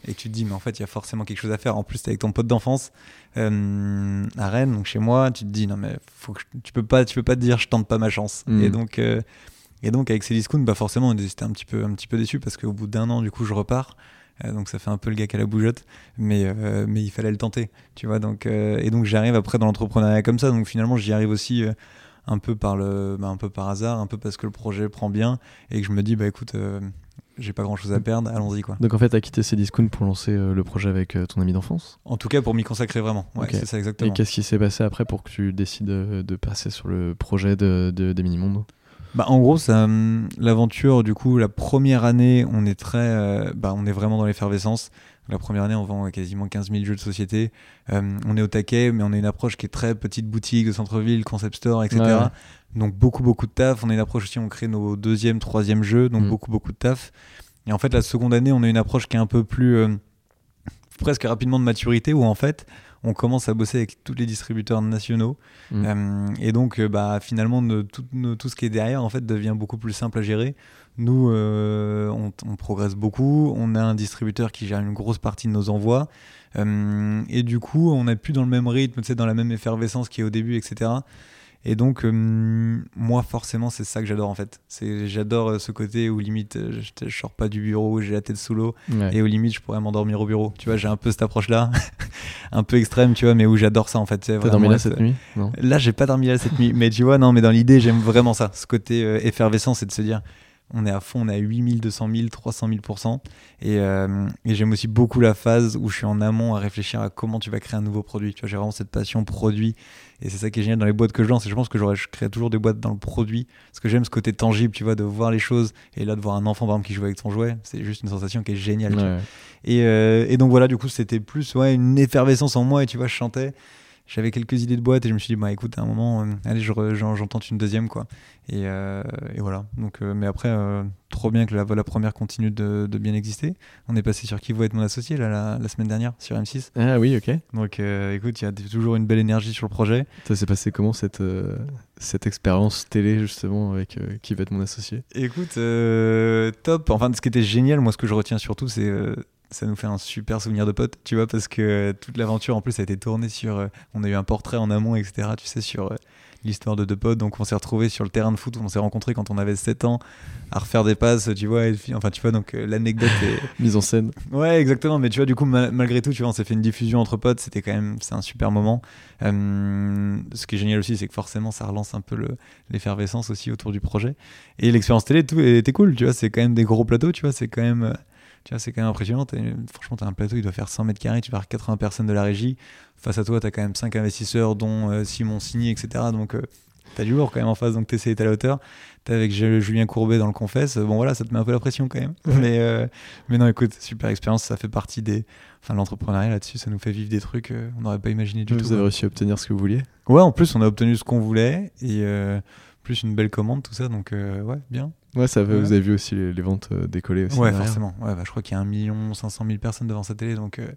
Et que tu te dis, mais en fait, il y a forcément quelque chose à faire. En plus, t'es avec ton pote d'enfance euh, à Rennes, donc chez moi, tu te dis, non, mais faut que je- tu peux pas, tu peux pas te dire, je tente pas ma chance. Mm. Et donc, euh, et donc avec Cdiscount, bah forcément, on était un petit peu, un petit peu déçu parce qu'au bout d'un an, du coup, je repars. Euh, donc ça fait un peu le gars qui a la bougeotte, mais, euh, mais il fallait le tenter, tu vois. Donc, euh, et donc j'arrive après dans l'entrepreneuriat comme ça. Donc finalement, j'y arrive aussi un peu par le, bah, un peu par hasard, un peu parce que le projet prend bien et que je me dis, bah écoute, euh, j'ai pas grand chose à perdre, allons-y quoi. Donc en fait, t'as quitté Cdiscount pour lancer euh, le projet avec euh, ton ami d'enfance? En tout cas, pour m'y consacrer vraiment. Ouais, c'est ça Et qu'est-ce qui s'est passé après pour que tu décides de, passer sur le projet de, de, des Mini-Mondes? Bah, en gros, hum, l'aventure, du coup, la première année, on est très, euh, bah, on est vraiment dans l'effervescence. La première année, on vend quasiment 15 000 jeux de société. Euh, on est au taquet, mais on a une approche qui est très petite boutique de centre-ville, concept store, etc. Ouais. Donc beaucoup, beaucoup de taf. On a une approche aussi, on crée nos deuxième, troisième jeux, donc Mm. beaucoup, beaucoup de taf. Et en fait, la seconde année, on a une approche qui est un peu plus, euh, presque rapidement de maturité, où en fait, on commence à bosser avec tous les distributeurs nationaux. Mm. Euh, et donc, euh, bah, finalement, tout, ce qui est derrière, en fait, devient beaucoup plus simple à gérer. Nous, euh, on, on progresse beaucoup. On a un distributeur qui gère une grosse partie de nos envois. Euh, et du coup, on n'a plus dans le même rythme, dans la même effervescence qu'il y a au début, etc. Et donc, euh, moi, forcément, c'est ça que j'adore, en fait. C'est, j'adore euh, ce côté où, limite, euh, je, je sors pas du bureau, j'ai la tête sous l'eau. Ouais. Et au limite, je pourrais m'endormir au bureau. Tu vois, j'ai un peu cette approche-là, un peu extrême, tu vois, mais où j'adore ça, en fait. T'as dormi là cette nuit? Non Là, j'ai pas dormi là cette nuit, mais tu vois, non, mais dans l'idée, j'aime vraiment ça. Ce côté euh, effervescent, c'est de se dire, on est à fond, on est à 8000, 200 000, 300 000 Et, euh, et j'aime aussi beaucoup la phase où je suis en amont à réfléchir à comment tu vas créer un nouveau produit. Tu vois, j'ai vraiment cette passion produit. Et c'est ça qui est génial dans les boîtes que je lance. Et je pense que j'aurais, je crée toujours des boîtes dans le produit. Parce que j'aime ce côté tangible, tu vois, de voir les choses. Et là, de voir un enfant, par exemple, qui joue avec son jouet, c'est juste une sensation qui est géniale. tu vois. Ouais. Et, euh, et donc voilà, du coup, c'était plus ouais, une effervescence en moi. Et tu vois, je chantais. J'avais quelques idées de boîte et je me suis dit, bah écoute, à un moment, euh, allez, je j'en tente une deuxième, quoi. Et, euh, et voilà. Donc, euh, mais après, euh, trop bien que la, la première continue de, de bien exister. On est passé sur Qui va être mon associé là, la, la semaine dernière, sur M6. Ah oui, ok. Donc écoute, il y a toujours une belle énergie sur le projet. Ça s'est passé comment cette, cette expérience télé justement avec qui va être mon associé? Écoute, top. Enfin, ce qui était génial, moi, ce que je retiens surtout, c'est ça nous fait un super souvenir de potes, tu vois, parce que toute l'aventure, en plus, a été tournée sur. euh, on a eu un portrait en amont, etc., tu sais, sur euh, l'histoire de deux potes. Donc, on s'est retrouvés sur le terrain de foot où on s'est rencontrés quand on avait 7 ans à refaire des passes, tu vois. et enfin, tu vois, donc euh, l'anecdote est. Mise en scène. Ouais, exactement. Mais tu vois, du coup, mal- malgré tout, tu vois, on s'est fait une diffusion entre potes. C'était quand même, c'est un super moment. Ce qui est génial aussi, c'est que forcément, ça relance un peu le- l'effervescence aussi autour du projet. Et l'expérience télé, tout était cool. Tu vois, c'est quand même des gros plateaux. Tu vois, c'est quand même, tu vois, c'est quand même impressionnant. Franchement, t'as un plateau, il doit faire 100 mètres carrés. Tu vas avoir 80 personnes de la régie. Face à toi, t'as quand même 5 investisseurs, dont euh, Simon Signy, etc. Donc, euh, t'as du lourd quand même en face. Donc, t'essaies d'être à la hauteur. T'es avec Ju- Julien Courbet dans le confesse. Bon, voilà, ça te met un peu la pression quand même. Mais, euh, mais non, écoute, super expérience. Ça fait partie des. Enfin, l'entrepreneuriat là-dessus, ça nous fait vivre des trucs euh, on n'aurait pas imaginé du Vous tout. avez quoi. réussi à obtenir ce que vous vouliez Ouais, en plus, on a obtenu ce qu'on voulait et euh, plus une belle commande, tout ça. Donc, ouais, bien. Ouais, ça vous avez vu aussi les, les ventes euh, décoller aussi. Ouais, derrière. forcément. Ouais, bah, je crois qu'il y a 1 million 500 000 personnes devant sa télé, donc euh,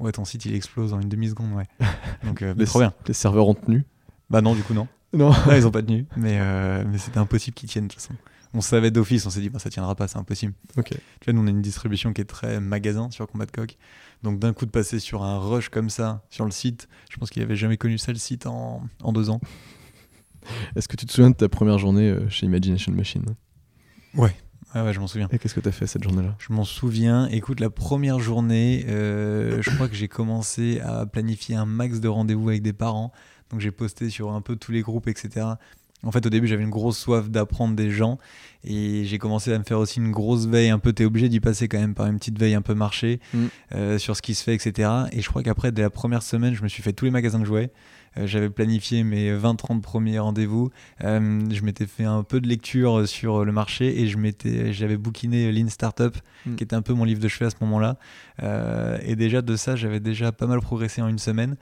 ouais, ton site il explose en une demi-seconde, ouais. Donc, euh, Les, trop bien. les serveurs ont tenu. Bah non, du coup, non. Non. Ils ont pas tenu, mais, euh, mais c'était impossible qu'ils tiennent de toute façon. On savait d'office, on s'est dit, bah, ça tiendra pas, c'est impossible. Ok. Tu vois, nous, on a une distribution qui est très magasin sur Combat de Coq. Donc, d'un coup, de passer sur un rush comme ça, sur le site, je pense qu'il avait jamais connu ça, le site, en, en deux ans. Est-ce que tu te souviens de ta première journée chez Imagination Machine? Ouais, ouais, je m'en souviens. Et qu'est-ce que tu as fait cette journée-là? Je m'en souviens. Écoute, la première journée, euh, je crois que j'ai commencé à planifier un max de rendez-vous avec des parents. Donc j'ai posté sur un peu tous les groupes, etc. En fait, au début, j'avais une grosse soif d'apprendre des gens et j'ai commencé à me faire aussi une grosse veille. Un peu, t'es obligé d'y passer quand même par une petite veille un peu marché Mm. euh, sur ce qui se fait, etc. Et je crois qu'après, dès la première semaine, je me suis fait tous les magasins de jouets. Euh, j'avais planifié mes 20-30 premiers rendez-vous. Euh, je m'étais fait un peu de lecture sur le marché et je m'étais, j'avais bookiné Lean Startup, Mm. qui était un peu mon livre de chevet à ce moment-là. Euh, et déjà de ça, j'avais déjà pas mal progressé en une semaine.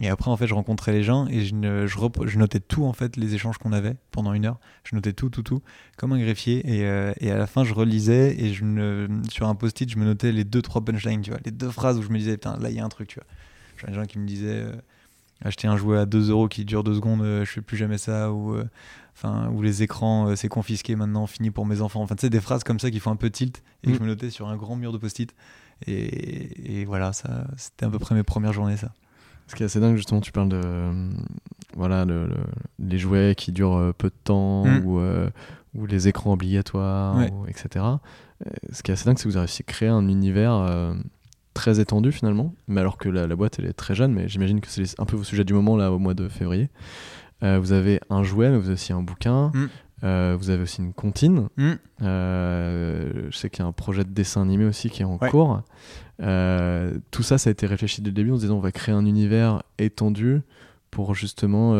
Et après, en fait, je rencontrais les gens et je, ne- je, rep- je notais tout, en fait, les échanges qu'on avait pendant une heure. Je notais tout, tout, tout, comme un greffier. Et, euh, et à la fin, je relisais et je ne, sur un post-it, je me notais les deux, trois punchlines, tu vois, les deux phrases où je me disais, putain, là, il y a un truc, tu vois. J'avais des gens qui me disaient, euh, acheter un jouet à 2 euros qui dure 2 secondes, euh, je fais plus jamais ça. Ou, euh, ou les écrans, euh, c'est confisqué maintenant, fini pour mes enfants. Enfin, tu sais, des phrases comme ça qui font un peu tilt et que Mm. je me notais sur un grand mur de post-it. Et, et voilà, ça, c'était à peu près mes premières journées, ça. Ce qui est assez dingue, justement, tu parles de. euh, voilà, le- le- les jouets qui durent peu de temps Mm. ou, ou les écrans obligatoires, Ouais. ou- etc. Ce qui est assez dingue, c'est que vous avez réussi à créer un univers très étendu finalement, mais alors que la, la boîte elle est très jeune, mais j'imagine que c'est un peu vos sujets du moment là au mois de février. Euh, vous avez un jouet, mais vous avez aussi un bouquin, Mm. euh, vous avez aussi une comptine. Mm. Euh, je sais qu'il y a un projet de dessin animé aussi qui est en Ouais. cours. Tout ça, ça a été réfléchi dès le début en se disant on va créer un univers étendu pour justement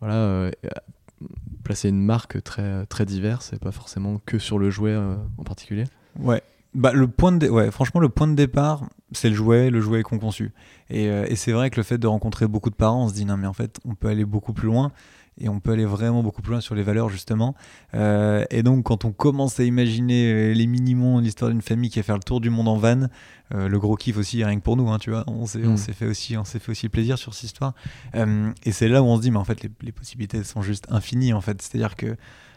voilà, placer une marque très, très diverse et pas forcément que sur le jouet en particulier. Ouais. Bah, le point de ouais, franchement, le point de départ, c'est le jouet, le jouet qu'on conçu. Et, euh, et c'est vrai que le fait de rencontrer beaucoup de parents, on se dit non, mais en fait, on peut aller beaucoup plus loin. Et on peut aller vraiment beaucoup plus loin sur les valeurs, justement. Euh, et donc, quand on commence à imaginer euh, les mini-mondes, l'histoire d'une famille qui va faire le tour du monde en van, euh, le gros kiff aussi, rien que pour nous, hein, tu vois, on s'est, Mm. s'est fait aussi, on s'est fait aussi plaisir sur cette histoire. Et c'est là où on se dit, mais en fait, les, les possibilités sont juste infinies, en fait. C'est-à-dire que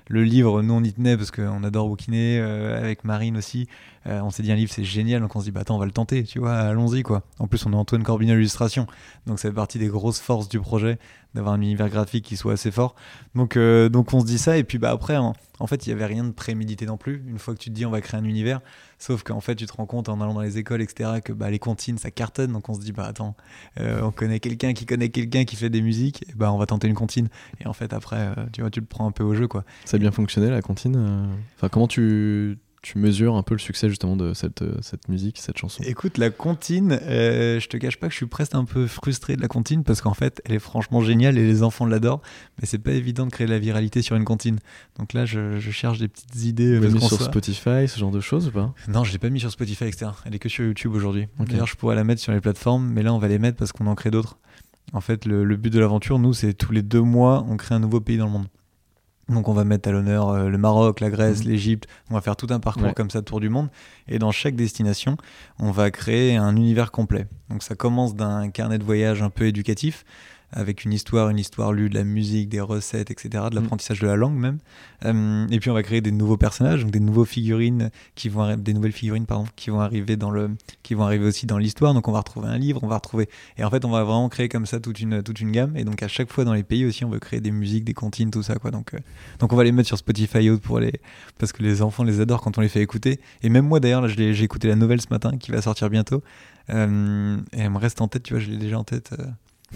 le livre, nous on y tenait parce qu'on adore bouquiner euh, avec Marine aussi. Euh, on s'est dit un livre c'est génial, donc on se dit bah attends on va le tenter, tu vois, allons-y quoi. En plus on a Antoine Corbin à l'illustration, donc ça fait partie des grosses forces du projet d'avoir un univers graphique qui soit assez fort. Donc euh, donc on se dit ça et puis bah après en, fait il y avait rien de prémédité non plus. Une fois que tu te dis on va créer un univers, sauf qu'en fait tu te rends compte en allant dans les écoles etc que bah les comptines ça cartonne, donc on se dit bah attends euh, on connaît quelqu'un qui connaît quelqu'un qui fait des musiques, et bah on va tenter une comptine. Et en fait après euh, tu vois tu le prends un peu au jeu quoi. Ça a bien fonctionné la euh Enfin, comment tu, tu mesures un peu le succès justement de cette, euh, cette musique, cette chanson? Écoute, la comptine, euh, je te cache pas que je suis presque un peu frustré de la comptine parce qu'en fait, elle est franchement géniale et les enfants l'adorent, mais c'est pas évident de créer de la viralité sur une comptine. Donc là, je, je cherche des petites idées. Mis qu'on sur soit- Spotify, ce genre de choses ou pas? Non, je l'ai pas mis sur Spotify, etc. Elle est que sur YouTube aujourd'hui. D'ailleurs, je pourrais la mettre sur les plateformes, mais là, on va les mettre parce qu'on en crée d'autres. En fait, le, le but de l'aventure, nous, c'est tous les deux mois, on crée un nouveau pays dans le monde. Donc, on va mettre à l'honneur euh, le Maroc, la Grèce, Mhm. l'Égypte. On va faire tout un parcours Ouais. comme ça, tour du monde. Et dans chaque destination, on va créer un univers complet. Donc, ça commence d'un carnet de voyage un peu éducatif, avec une histoire, une histoire lue, de la musique, des recettes, etc., de Mhm. l'apprentissage de la langue même. Euh, et puis, on va créer des nouveaux personnages, donc des nouveaux figurines qui vont des nouvelles figurines pardon, qui vont arriver dans le qui vont arriver aussi dans l'histoire donc on va retrouver un livre on va retrouver et en fait on va vraiment créer comme ça toute une toute une gamme et donc à chaque fois dans les pays aussi on veut créer des musiques des comptines tout ça quoi donc euh, donc on va les mettre sur Spotify pour les parce que les enfants les adorent quand on les fait écouter et même moi d'ailleurs là j'ai écouté la nouvelle ce matin qui va sortir bientôt Euh, et elle me reste en tête tu vois je l'ai déjà en tête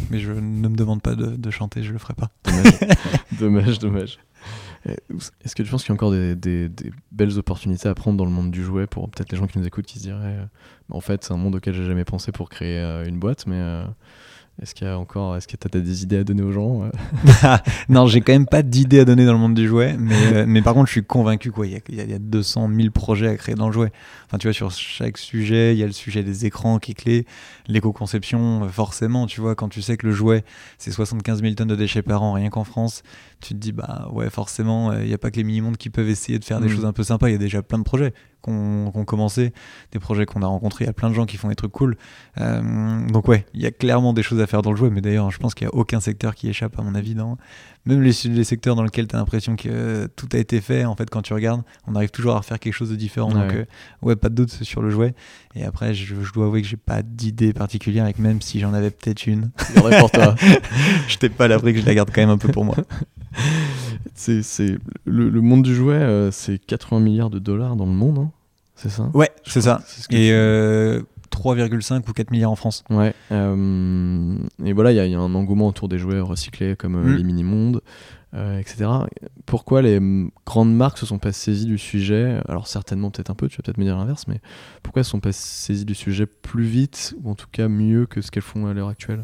mais je ne me demande pas de, de chanter je le ferai pas Dommage, dommage, dommage. Euh, Est-ce que tu penses qu'il y a encore des, des- des belles opportunités à prendre dans le monde du jouet pour peut-être les gens qui nous écoutent qui se diraient euh, en fait c'est un monde auquel j'ai jamais pensé pour créer euh, une boîte mais euh, Est-ce qu'il y a encore, est-ce que tu as des idées à donner aux gens euh Non, j'ai quand même pas d'idées à donner dans le monde du jouet, mais, euh, mais par contre, je suis convaincu qu'il y, a, il y a 200 000 projets à créer dans le jouet. Enfin, tu vois, sur chaque sujet, il y a le sujet des écrans qui est clé, l'éco-conception, euh, forcément, tu vois, quand tu sais que le jouet, c'est 75 000 tonnes de déchets par an, rien qu'en France, tu te dis, bah ouais, forcément, il n'y a pas que les mini-mondes qui peuvent essayer de faire des Mm. choses un peu sympas, il y a déjà plein de projets qu'on qu'on commencé, des projets qu'on a rencontrés, il y a plein de gens qui font des trucs cool. Euh, donc ouais, il y a clairement des choses à faire dans le jouet, mais d'ailleurs, je pense qu'il n'y a aucun secteur qui échappe, à mon avis, dans... Même les, les secteurs dans lesquels tu as l'impression que euh, tout a été fait, en fait, quand tu regardes, on arrive toujours à refaire quelque chose de différent. Donc, Ouais. euh, ouais, pas de doute sur le jouet. Et après, je, je dois avouer que j'ai pas d'idée particulière, et que même si j'en avais peut-être une, pour toi. je t'ai pas l'abri que je la garde quand même un peu pour moi. C'est, le, le monde du jouet, euh, c'est 80 milliards de dollars dans le monde, hein c'est ça? Ouais, c'est ça. ce Et tu- euh, 3,5 ou 4 milliards en France. Ouais. euh, et voilà, il y, a- il y a un engouement autour des jouets recyclés comme euh, Mm. les mini-mondes, etc. Pourquoi les grandes marques se sont pas saisies du sujet? Alors certainement peut-être un peu, tu vas peut-être me dire l'inverse, mais pourquoi elles se sont pas saisies du sujet plus vite ou en tout cas mieux que ce qu'elles font à l'heure actuelle?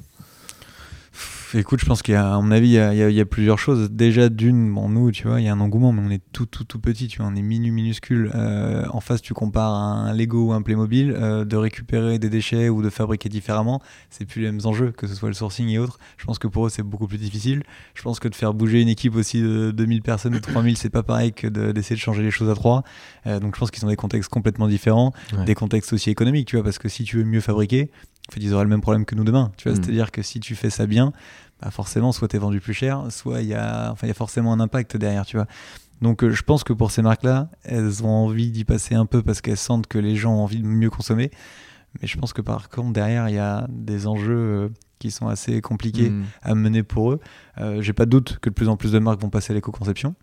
Écoute, je pense qu'il y a, à mon avis, il y a, il y a- il y a plusieurs choses. Déjà, d'une, bon, nous, tu vois, il y a un engouement, mais on est tout, tout, tout petit, tu vois, on est minu, minuscule. Euh, en face, tu compares à un Lego ou un Playmobil, euh, de récupérer des déchets ou de fabriquer différemment, c'est plus les mêmes enjeux, que ce soit le sourcing et autres. Je pense que pour eux, c'est beaucoup plus difficile. Je pense que de faire bouger une équipe aussi de 2000 personnes ou 3000, c'est pas pareil que de- d'essayer de changer les choses à trois. Euh, donc, je pense qu'ils ont des contextes complètement différents Ouais. des contextes aussi économiques, tu vois, parce que si tu veux mieux fabriquer, en fait, ils auraient le même problème que nous demain, tu vois, Mm. c'est-à-dire que si tu fais ça bien, bah forcément, soit t'es vendu plus cher, soit il y a, enfin, il y a forcément un impact derrière, tu vois. Donc, euh, je pense que pour ces marques-là, elles ont envie d'y passer un peu parce qu'elles sentent que les gens ont envie de mieux consommer. Mais je pense que par contre, derrière, il y a des enjeux euh, qui sont assez compliqués Mm. à mener pour eux. Euh, J'ai pas de doute que de plus en plus de marques vont passer à l'éco-conception.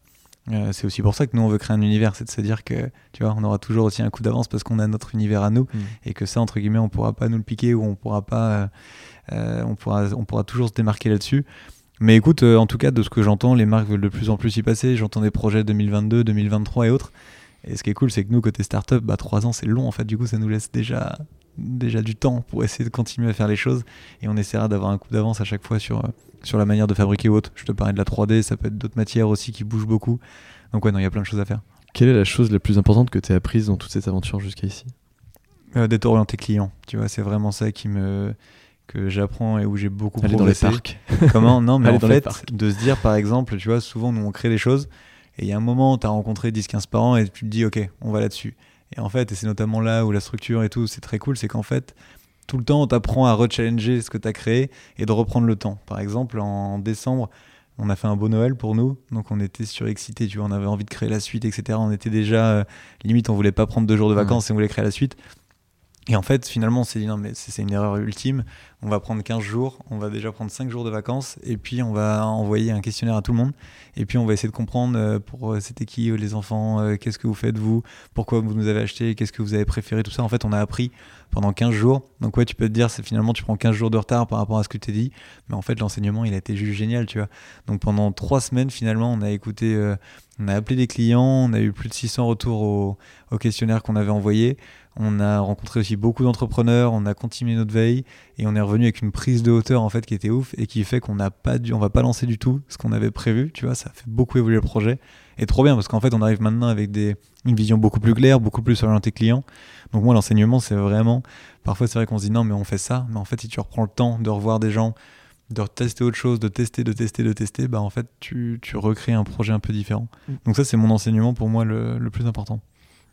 Euh, c'est aussi pour ça que nous on veut créer un univers, c'est de se dire que tu vois, on aura toujours aussi un coup d'avance parce qu'on a notre univers à nous Mm. et que ça entre guillemets on pourra pas nous le piquer ou on pourra pas, euh, euh, on pourra, on pourra toujours se démarquer là-dessus. Mais écoute, euh, en tout cas de ce que j'entends, les marques veulent de plus en plus y passer. J'entends des projets 2022, 2023 et autres. Et ce qui est cool, c'est que nous côté startup, bah trois ans c'est long en fait. Du coup, ça nous laisse déjà déjà du temps pour essayer de continuer à faire les choses et on essaiera d'avoir un coup d'avance à chaque fois sur euh, sur la manière de fabriquer ou autre. Je te parlais de la 3D, ça peut être d'autres matières aussi qui bougent beaucoup. Donc ouais, non, il y a plein de choses à faire. Quelle est la chose la plus importante que tu as apprise dans toute cette aventure jusqu'à ici? Euh, D'être orienté client, tu vois, c'est vraiment ça qui me que j'apprends et où j'ai beaucoup Aller dans les parcs. Comment? Non, mais en fait, de se dire par exemple, tu vois, souvent nous on crée des choses et il y a un moment, tu as rencontré 10-15 parents et tu te dis, ok, on va là-dessus. Et en fait, et c'est notamment là où la structure et tout, c'est très cool, c'est qu'en fait, tout le temps, on t'apprend à rechallenger ce que tu as créé et de reprendre le temps. Par exemple, en décembre, on a fait un beau Noël pour nous, donc on était surexcités, tu vois, on avait envie de créer la suite, etc. On était déjà, euh, limite, on voulait pas prendre deux jours de vacances et on voulait créer la suite. Et en fait, finalement, on s'est dit non, mais c'est une erreur ultime. On va prendre 15 jours, on va déjà prendre 5 jours de vacances, et puis on va envoyer un questionnaire à tout le monde. Et puis on va essayer de comprendre euh, pour euh, c'était qui euh, les enfants, qu'est-ce que vous faites vous, pourquoi vous nous avez acheté, qu'est-ce que vous avez préféré, tout ça. En fait, on a appris pendant 15 jours. Donc ouais, tu peux te dire, c'est finalement tu prends 15 jours de retard par rapport à ce que tu t'es dit, mais en fait l'enseignement il a été juste génial, tu vois. Donc pendant 3 semaines finalement, on a écouté, on a appelé des clients, on a eu plus de 600 retours au questionnaire qu'on avait envoyé. On a rencontré aussi beaucoup d'entrepreneurs, on a continué notre veille et on est revenu avec une prise de hauteur en fait qui était ouf et qui fait qu'on n'a pas dû, on va pas lancer du tout ce qu'on avait prévu, tu vois, ça a fait beaucoup évoluer le projet et trop bien parce qu'en fait on arrive maintenant avec des, une vision beaucoup plus claire, beaucoup plus orientée client. Donc moi l'enseignement c'est vraiment, parfois c'est vrai qu'on se dit non mais on fait ça, mais en fait si tu reprends le temps de revoir des gens, de tester autre chose, de tester, de tester, de tester, bah en fait tu, tu recrées un projet un peu différent. Mm. Donc ça c'est mon enseignement pour moi le, le plus important.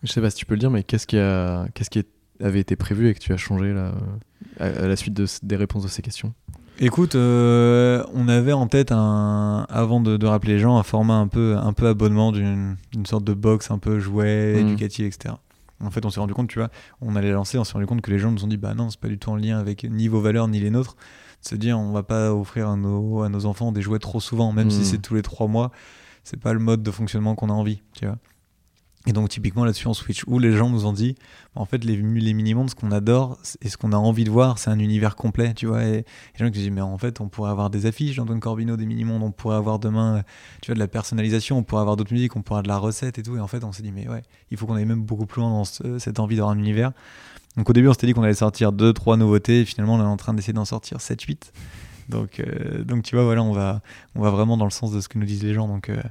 Je sais pas si tu peux le dire, mais qu'est-ce qui, a... qu'est-ce qui avait été prévu et que tu as changé là, à, la suite de, des réponses de ces questions? Écoute, euh, on avait en tête un, avant de, de rappeler les gens, un format un peu, un peu abonnement d'une sorte de box un peu jouet, Mhm. éducatif, etc. En fait, on s'est rendu compte, tu vois, on allait lancer, on s'est rendu compte que les gens nous ont dit, bah non, c'est pas du tout en lien avec ni vos valeurs ni les nôtres. Se dire, on va pas offrir à nos, à nos enfants des jouets trop souvent, même si Mhm. c'est tous les trois mois, c'est pas le mode de fonctionnement qu'on a envie, tu vois. Et donc typiquement là-dessus on switch où les gens nous ont dit en fait les, les mini-mondes ce qu'on adore et ce qu'on a envie de voir c'est un univers complet tu vois. Et les gens qui disent mais en fait on pourrait avoir des affiches d'Antoine Corbino des mini-mondes on pourrait avoir demain euh, tu vois de la personnalisation on pourrait avoir d'autres musiques on pourrait avoir de la recette et tout. Et en fait on s'est dit mais ouais il faut qu'on aille même beaucoup plus loin dans ce- cette envie d'avoir un univers. Donc au début on s'était dit qu'on allait sortir 2 trois nouveautés. Et finalement on est en train d'essayer d'en sortir 7 8 Donc, euh, donc tu vois, voilà, on va, on va vraiment dans le sens de ce que nous disent les gens. Donc, euh,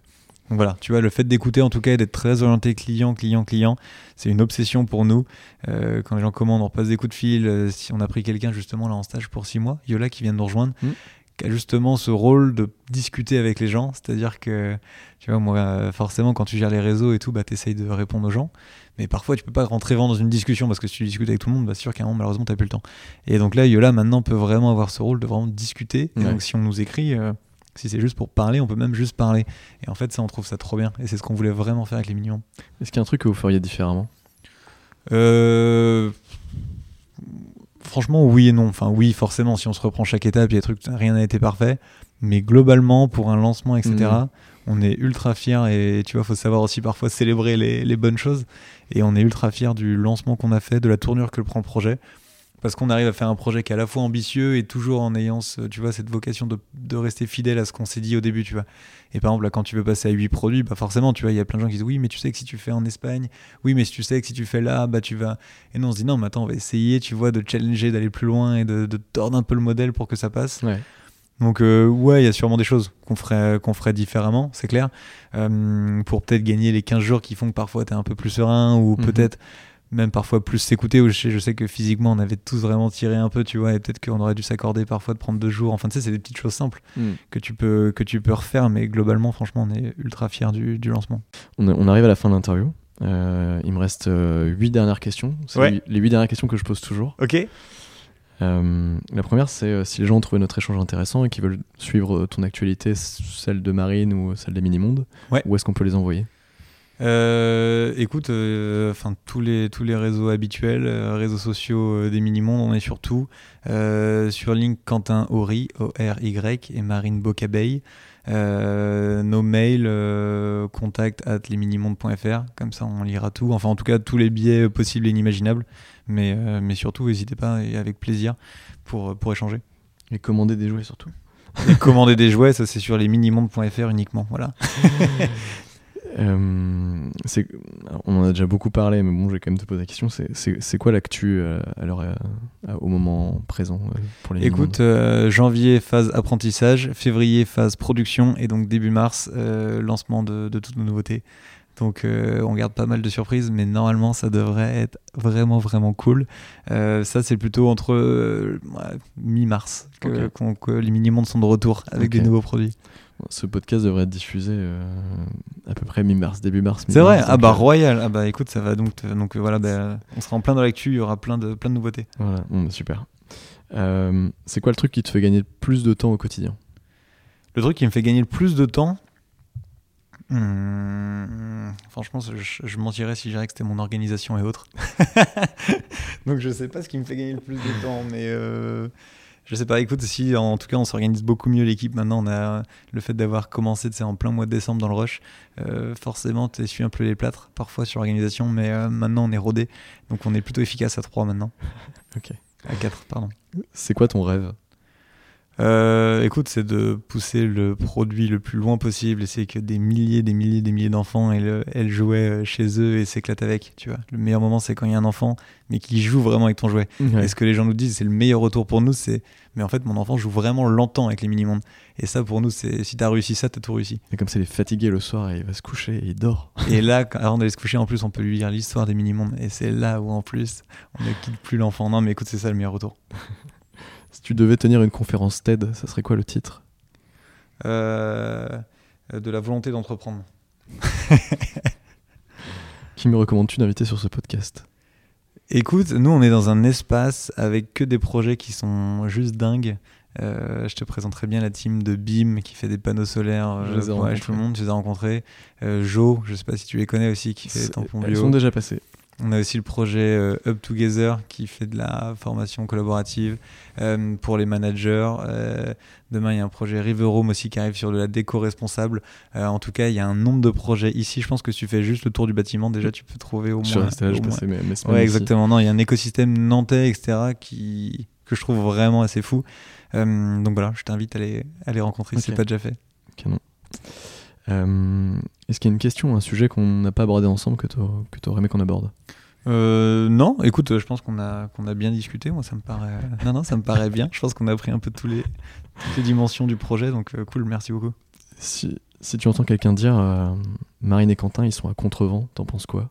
donc voilà, tu vois, le fait d'écouter en tout cas et d'être très orienté client, client, client, c'est une obsession pour nous. Euh, quand les gens commandent, on repasse des coups de fil. euh, si on a pris quelqu'un justement là en stage pour six mois, Yola qui vient de nous rejoindre, Mm. qui a justement ce rôle de discuter avec les gens. C'est-à-dire que, tu vois, moi, euh, forcément, quand tu gères les réseaux et tout, bah, tu essayes de répondre aux gens. Mais parfois, tu peux pas rentrer vraiment dans une discussion parce que si tu discutes avec tout le monde, bah, c'est sûr qu'à un moment, malheureusement, tu plus le temps. Et donc là, Yola, maintenant, peut vraiment avoir ce rôle de vraiment discuter. Et Ouais. donc, si on nous écrit, euh, si c'est juste pour parler, on peut même juste parler. Et en fait, ça, on trouve ça trop bien. Et c'est ce qu'on voulait vraiment faire avec les millions. Est-ce qu'il y a un truc que vous feriez différemment? Euh... Franchement, oui et non. Enfin, oui, forcément, si on se reprend chaque étape, il y a des trucs, rien n'a été parfait. Mais globalement, pour un lancement, etc., Mhm. on est ultra fiers. Et tu vois, faut savoir aussi parfois célébrer les, les bonnes choses. Et on est ultra fiers du lancement qu'on a fait, de la tournure que prend le projet. Parce qu'on arrive à faire un projet qui est à la fois ambitieux et toujours en ayant, ce- tu vois, cette vocation de, de rester fidèle à ce qu'on s'est dit au début, tu vois. Et par exemple, là, quand tu veux passer à 8 produits, bah forcément, tu vois, il y a plein de gens qui disent oui, mais tu sais que si tu fais en Espagne, oui, mais si tu sais que si tu fais là, bah tu vas. Et nous, on se dit non, mais attends, on va essayer, tu vois, de challenger, d'aller plus loin et de, de tordre un peu le modèle pour que ça passe. Ouais. Donc, euh, ouais, il y a sûrement des choses qu'on ferait, qu'on ferait différemment, c'est clair. Euh, pour peut-être gagner les 15 jours qui font que parfois tu es un peu plus serein ou Mhm. peut-être même parfois plus s'écouter. Ou je, sais, je sais que physiquement, on avait tous vraiment tiré un peu, tu vois, et peut-être qu'on aurait dû s'accorder parfois de prendre deux jours. Enfin, tu sais, c'est des petites choses simples Hmm. que tu peux, que tu peux refaire, mais globalement, franchement, on est ultra fiers du, du lancement. On, on arrive à la fin de l'interview. Euh, il me reste euh, huit dernières questions. C'est Ouais. les- huit dernières questions que je pose toujours. Ok. Euh, la première, c'est si les gens ont trouvé notre échange intéressant et qu'ils veulent suivre ton actualité, celle de Marine ou celle des Mini-Mondes, Ouais. où est-ce qu'on peut les envoyer? Euh, écoute, euh, enfin tous les tous les réseaux habituels, euh, réseaux sociaux euh, des mini-mondes, on est sur tout. Euh, sur Link Quentin Ori, O R Y et Marine Bocabeille. Euh, nos mails euh, contact at lesminimondes.fr comme ça on lira tout enfin en tout cas tous les biais possibles et inimaginables mais euh, mais surtout n'hésitez pas et avec plaisir pour pour échanger Et commander des jouets surtout. et commander des jouets ça c'est sur lesminimondes.fr uniquement voilà Euh, on en a déjà beaucoup parlé, mais bon, je vais quand même te poser la question. C'est, quoi l'actu euh, euh, au moment présent euh, pour les Écoute, janvier phase apprentissage, février phase production et donc début mars lancement de, de toutes nos nouveautés. Donc on garde pas mal de surprises, mais normalement ça devrait être vraiment vraiment cool. Ça c'est plutôt entre mi-mars que, les mini-mondes sont de retour avec des nouveaux produits. Ce podcast devrait être diffusé euh, à peu près mi-mars, début mars. C'est vrai, ah bah euh, royal, ah bah écoute ça va donc donc voilà, bah, on sera en plein dans l'actu, il y aura plein de plein de nouveautés. Voilà, bon, bah, super. Euh, c'est quoi le truc qui te fait gagner le plus de temps au quotidien? Le truc qui me fait gagner le plus de temps, hmm, franchement, je, je mentirais si je dirais que c'était mon organisation et autres. Donc je sais pas ce qui me fait gagner le plus de temps, mais euh, je sais pas. Écoute, si en tout cas on s'organise beaucoup mieux l'équipe maintenant, on a le fait d'avoir commencé en plein mois de décembre dans le rush. euh, forcément, tu essuies un peu les plâtres parfois sur l'organisation, mais euh, maintenant on est rodé, donc on est plutôt efficace à 3 maintenant. Ok. À 4, pardon. C'est quoi ton rêve? Euh, écoute, c'est de pousser le produit le plus loin possible et c'est que des milliers, des milliers, des milliers d'enfants aient, le- aient le jouet euh, chez eux et s'éclatent avec. Tu vois, le meilleur moment, c'est quand il y a un enfant, mais qui joue vraiment avec ton jouet. Et ce que les gens nous disent, c'est le meilleur retour pour nous, c'est mais en fait, mon enfant joue vraiment longtemps avec les mini-mondes. Et ça, pour nous, c'est si t'as réussi ça, t'as tout réussi. Et comme ça, il est fatigué le soir et il va se coucher et il dort. Et là, quand- avant d'aller se coucher, en plus, on peut lui lire l'histoire des mini-mondes. Et c'est là où, en plus, on ne quitte plus l'enfant. Non, mais écoute, c'est ça le meilleur retour. Si tu devais tenir une conférence TED, ça serait quoi le titre? Euh, de la volonté d'entreprendre. Qui me recommandes-tu d'inviter sur ce podcast? Écoute, nous on est dans un espace avec que des projets qui sont juste dingues. Euh, je te présenterai bien la team de BIM qui fait des panneaux solaires. euh, Je ai pour rencontrés. tout le monde, tu les as rencontrés. Euh, Jo, je sais pas si tu les connais aussi, qui fait des tampons bio. sont déjà passées. On a aussi le projet euh, Up Together qui fait de la formation collaborative euh, pour les managers. Euh, demain, il y a un projet River Home aussi qui arrive sur de la déco responsable. En tout cas, il y a un nombre de projets ici. Je pense que si tu fais juste le tour du bâtiment, déjà, tu peux trouver au suis moins. là, je passais mes, mes Ouais, ici. exactement. Non, il y a un écosystème nantais, etc., qui, que je trouve vraiment assez fou. Donc voilà, je t'invite à les, à les rencontrer si Ok. c'est pas déjà fait. Canon. Euh, Est-ce qu'il y a une question, un sujet qu'on n'a pas abordé ensemble que tu aurais aimé qu'on aborde? Euh, non, écoute, je pense qu'on a, qu'on a bien discuté. Moi, ça me paraît. Non, non, ça me paraît bien. Je pense qu'on a pris un peu tous les, toutes les dimensions du projet. Donc, euh, cool, merci beaucoup. Si, si tu entends quelqu'un dire euh, Marine et Quentin, ils sont à Contrevent, t'en penses quoi?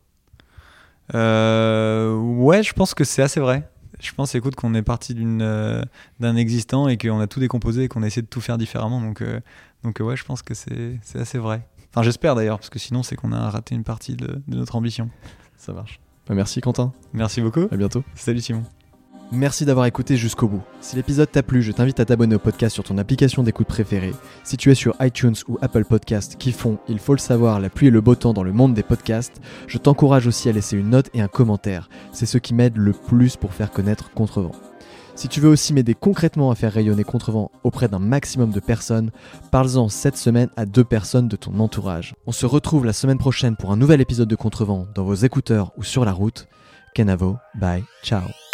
Euh, ouais, je pense que c'est assez vrai. Je pense, écoute, qu'on est parti d'une, euh, d'un existant et qu'on a tout décomposé et qu'on a essayé de tout faire différemment. Donc, euh, donc ouais, je pense que c'est, c'est assez vrai. Enfin, j'espère d'ailleurs, parce que sinon, c'est qu'on a raté une partie de, de notre ambition. Ça marche. Bah, merci Quentin, Merci beaucoup. à bientôt. Salut Simon. Merci d'avoir écouté jusqu'au bout. Si l'épisode t'a plu, je t'invite à t'abonner au podcast sur ton application d'écoute préférée. Si tu es sur iTunes ou Apple Podcast qui font, il faut le savoir, la pluie et le beau temps dans le monde des podcasts, je t'encourage aussi à laisser une note et un commentaire. C'est ce qui m'aide le plus pour faire connaître Contrevent. Si tu veux aussi m'aider concrètement à faire rayonner Contrevent auprès d'un maximum de personnes, parle-en cette semaine à deux personnes de ton entourage. On se retrouve la semaine prochaine pour un nouvel épisode de Contrevent dans vos écouteurs ou sur la route. Kenavo, bye, ciao.